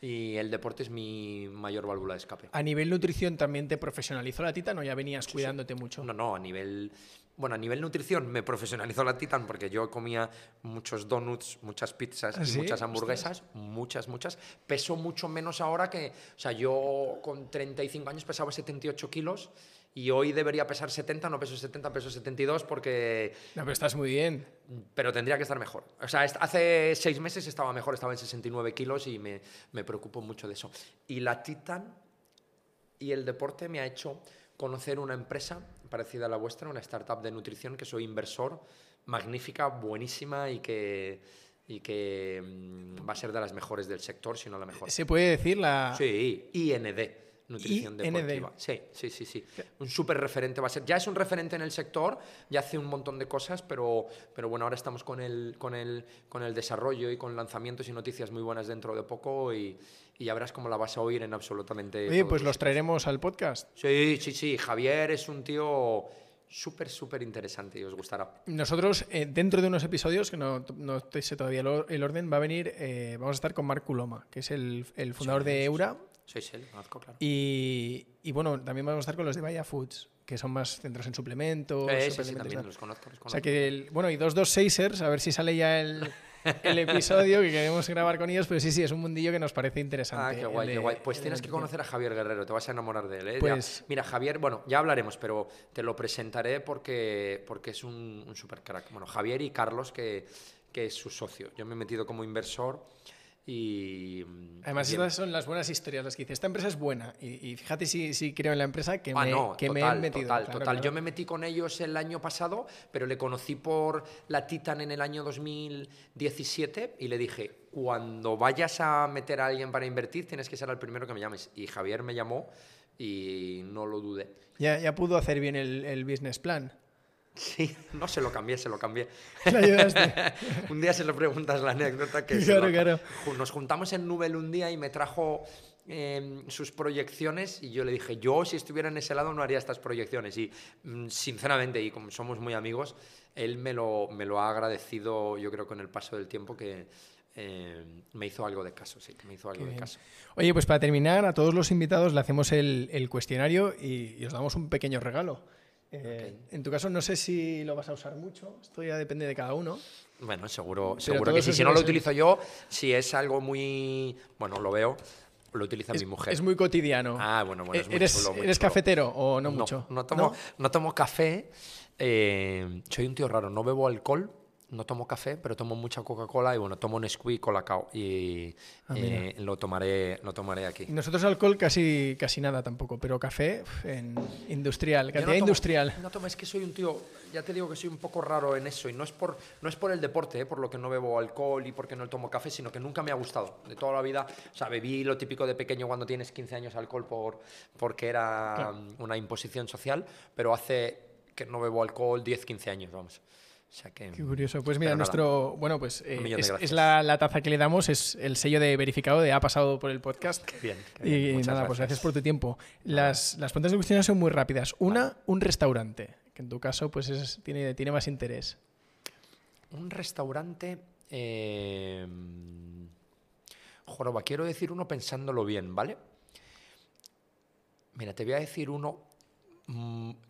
Y el deporte es mi mayor válvula de escape. ¿A nivel nutrición también te profesionalizó la Titan o ya venías cuidándote mucho? No, no, a nivel... Bueno, a nivel nutrición me profesionalizó la Titan porque yo comía muchos donuts, muchas pizzas y ¿Ah, muchas hamburguesas, muchas, muchas. Peso mucho menos ahora que... O sea, yo con 35 años pesaba 78 kilos y hoy debería pesar 70, no peso 70, peso 72 porque... No, pero estás muy bien. Pero tendría que estar mejor. O sea, hace seis meses estaba mejor, estaba en 69 kilos y me, me preocupo mucho de eso. Y la Titan y el deporte me ha hecho conocer una empresa parecida a la vuestra, una startup de nutrición que soy inversor, magnífica, buenísima y que, y que mm, va a ser de las mejores del sector, si no la mejor. ¿Se puede decir la...? Sí, IND nutrición IND. deportiva. Sí, sí, sí, sí. Un súper referente va a ser. Ya es un referente en el sector, ya hace un montón de cosas, pero, pero bueno, ahora estamos con el, con, el, con el desarrollo y con lanzamientos y noticias muy buenas dentro de poco y, y ya verás cómo la vas a oír en absolutamente. Oye, pues los traeremos al podcast. Sí, sí, sí. Javier es un tío súper, súper interesante y os gustará. Nosotros, eh, dentro de unos episodios, que no, no sé todavía el, or- el orden, va a venir, eh, vamos a estar con Marc Culoma, que es el, el fundador Sí, de Eura. Sí, sí, lo conozco, claro. Y, y bueno, también vamos a estar con los de Vaya Foods, que son más centros en suplementos. Eh, sí, sí, también los conozco, los O sea conozco. que, el- bueno, y 226ers, a ver si sale ya el, el episodio que queremos grabar con ellos, pero sí, sí, es un mundillo que nos parece Ah, interesante. qué el guay, de- qué guay. Pues tienes que conocer a Javier Guerrero, te vas a enamorar de él. ¿eh? Ya- Pues- Mira, Javier, bueno, ya hablaremos, pero te lo presentaré porque, porque es un, un super crack. Bueno, Javier y Carlos, que, que es su socio. Yo me he metido como inversor y... Además, y- estas son las buenas historias, las que dice, esta empresa es buena. Y, y fíjate si, si creo en la empresa que, Ah, me, no, que total, me he metido. total, Claro, total. claro. Yo me metí con ellos el año pasado, pero le conocí por la Titan en el año 2017 y le dije, cuando vayas a meter a alguien para invertir, tienes que ser el primero que me llames. Y Javier me llamó y no lo dudé. Ya, ya pudo hacer bien el, el business plan. Sí, no se lo cambié, se lo cambié. Le ayudaste. un día se lo preguntas la anécdota que Claro, lo- claro. Nos juntamos en Nubel un día y me trajo eh, sus proyecciones y yo le dije, yo si estuviera en ese lado no haría estas proyecciones. Y mm, sinceramente, y como somos muy amigos, él me lo, me lo ha agradecido, yo creo, con el paso del tiempo que eh, me hizo algo de caso, sí, me hizo algo de bien. caso. Oye, pues para terminar, a todos los invitados le hacemos el, el cuestionario y, y os damos un pequeño regalo. Eh, En tu caso, no sé si lo vas a usar mucho, esto ya depende de cada uno. Bueno, seguro, Pero seguro que sí. Si no lo utilizo yo, si es algo muy... Bueno, lo veo, lo utiliza Es, mi mujer. es muy cotidiano. Ah, bueno, bueno, es muy ¿Eres, chulo, muy ¿eres chulo. cafetero o no, No, mucho? No tomo, ¿No? tomo café. eh, soy un tío raro. No bebo alcohol, no tomo café, pero tomo mucha Coca-Cola y bueno, tomo Nesquik y Colacao. Y Ah, eh, lo, tomaré, lo tomaré aquí. Nosotros alcohol casi, casi nada tampoco, pero café en industrial, cantidad no industrial. No tomo, es que soy un tío, ya te digo que soy un poco raro en eso. Y no es por, no es por el deporte, eh, por lo que no bebo alcohol y porque no tomo café, sino que nunca me ha gustado. De toda la vida, o sea, bebí lo típico de pequeño cuando tienes 15 años alcohol por, porque era Claro. una imposición social, pero hace que no bebo alcohol 10, 15 años, vamos. O sea que... Qué curioso. Pues mira, nuestro. Bueno, pues eh, es, gracias. es la, la taza que le damos, es el sello de verificado de ha pasado por el podcast. Qué bien. qué bien. Y Muchas nada, pues gracias por tu tiempo. Las, las preguntas de cuestiones son muy rápidas. Una, un restaurante, que en tu caso pues es- tiene, tiene más interés. Un restaurante. Eh... Joroba, quiero decir uno pensándolo bien, ¿vale? Mira, te voy a decir uno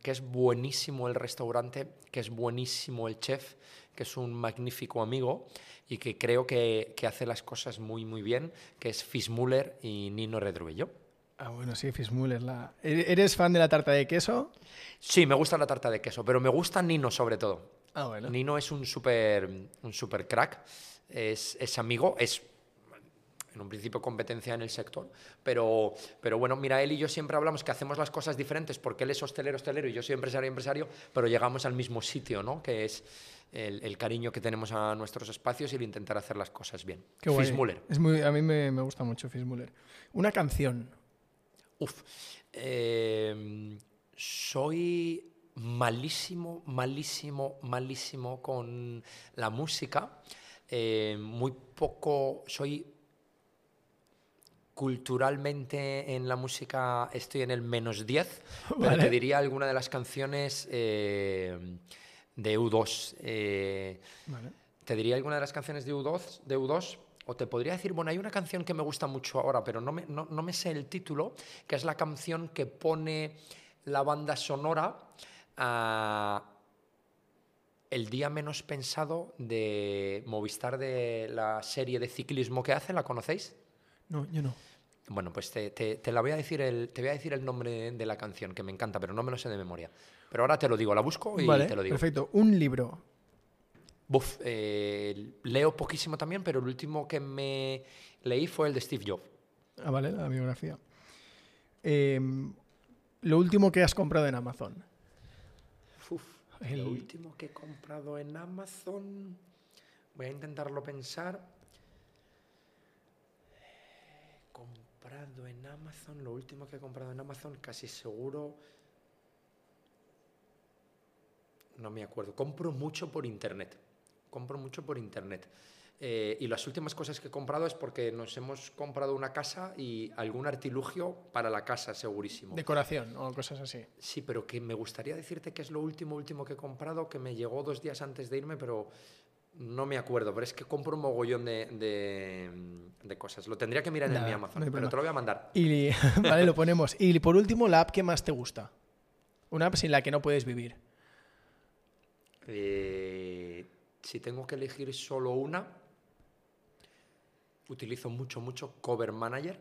que es buenísimo el restaurante, que es buenísimo el chef, que es un magnífico amigo y que creo que, que hace las cosas muy, muy bien, que es Fismuller y Nino Redruello. Ah, bueno, sí, Fitzmuller. La... ¿Eres fan de la tarta de queso? Sí, me gusta la tarta de queso, pero me gusta Nino sobre todo. Ah, bueno. Nino es un super, un super crack, es, es amigo, es en un principio competencia en el sector, pero, pero bueno, mira, él y yo siempre hablamos que hacemos las cosas diferentes porque él es hostelero, hostelero y yo soy empresario, empresario, pero llegamos al mismo sitio, ¿no? Que es el, el cariño que tenemos a nuestros espacios y el intentar hacer las cosas bien. Qué guay. Es muy, a mí me, me gusta mucho Fitzmuller. Una canción. Uf. eh, soy malísimo, malísimo, malísimo con la música. Eh, muy poco. Soy. Culturalmente en la música estoy en el menos 10, pero Vale. te diría alguna de las canciones eh, de U2. eh, Vale. te diría alguna de las canciones de U2, de U2 o te podría decir, bueno, hay una canción que me gusta mucho ahora, pero no me, no, no me sé el título, que es la canción que pone la banda sonora a El día menos pensado de Movistar de la serie de ciclismo que hace, ¿la conocéis? No, yo no. Bueno, pues te, te- te la voy a decir el, te voy a decir el nombre de la canción, que me encanta, pero no me lo sé de memoria. Pero ahora te lo digo, la busco y vale, te lo digo. perfecto. Un libro. Buf, eh, leo poquísimo también, pero el último que me leí fue el de Steve Jobs. Ah, vale, la biografía. Em, lo último que has comprado en Amazon. Uf, El- Lo último que he comprado en Amazon. Voy a intentarlo pensar. He comprado en Amazon, lo último que he comprado en Amazon, casi seguro. No me acuerdo. Compro mucho por internet. Compro mucho por internet. Eh, y las últimas cosas que he comprado es porque nos hemos comprado una casa y algún artilugio para la casa, segurísimo. Decoración o cosas así. Sí, pero que me gustaría decirte que es lo último, último que he comprado, que me llegó dos días antes de irme, pero no me acuerdo. Pero es que compro un mogollón de, de, de cosas. Lo tendría que mirar en mi Amazon, pero te lo voy a mandar. Y vale, lo ponemos. Y por último, la app que más te gusta. Una app sin la que no puedes vivir. Eh, si tengo que elegir solo una, utilizo mucho, mucho Cover Manager.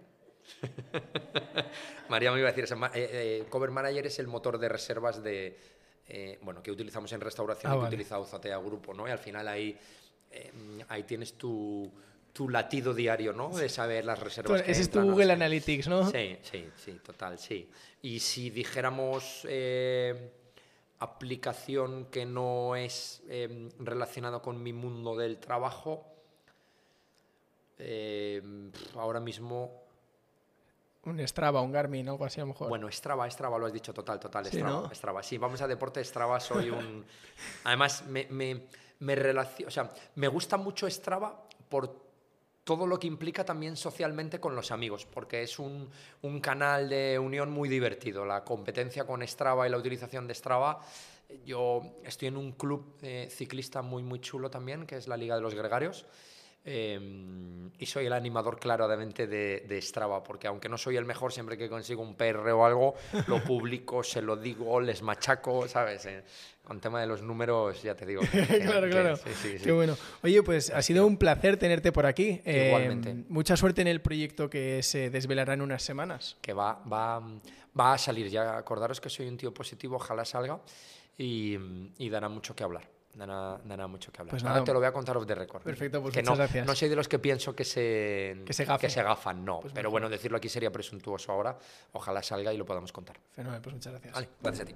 María me iba a decir, ma- eh, eh, Cover Manager es el motor de reservas de, eh, bueno, que utilizamos en restauración Ah, y que vale. utiliza Uzatea Grupo, ¿no? Y al final ahí, eh, ahí tienes tu, tu latido diario, ¿no? De saber las reservas. que Ese es tu. Google. Analytics, ¿no? Sí, sí, sí, total, sí. Y si dijéramos eh, aplicación que no es eh, relacionada con mi mundo del trabajo, eh, ahora mismo, Un Strava, un Garmin, algo así a lo mejor. bueno, Strava, Strava lo has dicho total, total, Sí, Strava, ¿no? Strava. Sí, vamos a deporte, Strava, soy un... Además, me, me, me relacio- o sea, me gusta mucho Strava por todo lo que implica también socialmente con los amigos, porque es un, un canal de unión muy divertido. La competencia con Strava y la utilización de Strava. Yo estoy en un club eh, ciclista muy, muy chulo también, que es la Liga de los Gregarios. Eh, y soy el animador claramente de, de Strava, porque aunque no soy el mejor, siempre que consigo un PR o algo, lo publico, se lo digo, les machaco, ¿sabes? Eh, con tema de los números, ya te digo. que- claro, que- claro. sí, sí, sí. Qué bueno. Oye, pues ha sido un placer tenerte por aquí. Eh, Igualmente. mucha suerte en el proyecto que se desvelará en unas semanas. que va, va, va a salir ya. Acordaros que soy un tío positivo, ojalá salga y, y dará mucho que hablar. Dará, dará mucho que hablar. Pues Ahora nada. te lo voy a contar off the record. Perfecto, pues que muchas no, gracias. No soy de los que pienso que se, Que se gafe. gafan, no. Pues pero bueno, decirlo aquí sería presuntuoso ahora. Ojalá salga y lo podamos contar. Fenomenal, pues muchas gracias. Vale, gracias a ti.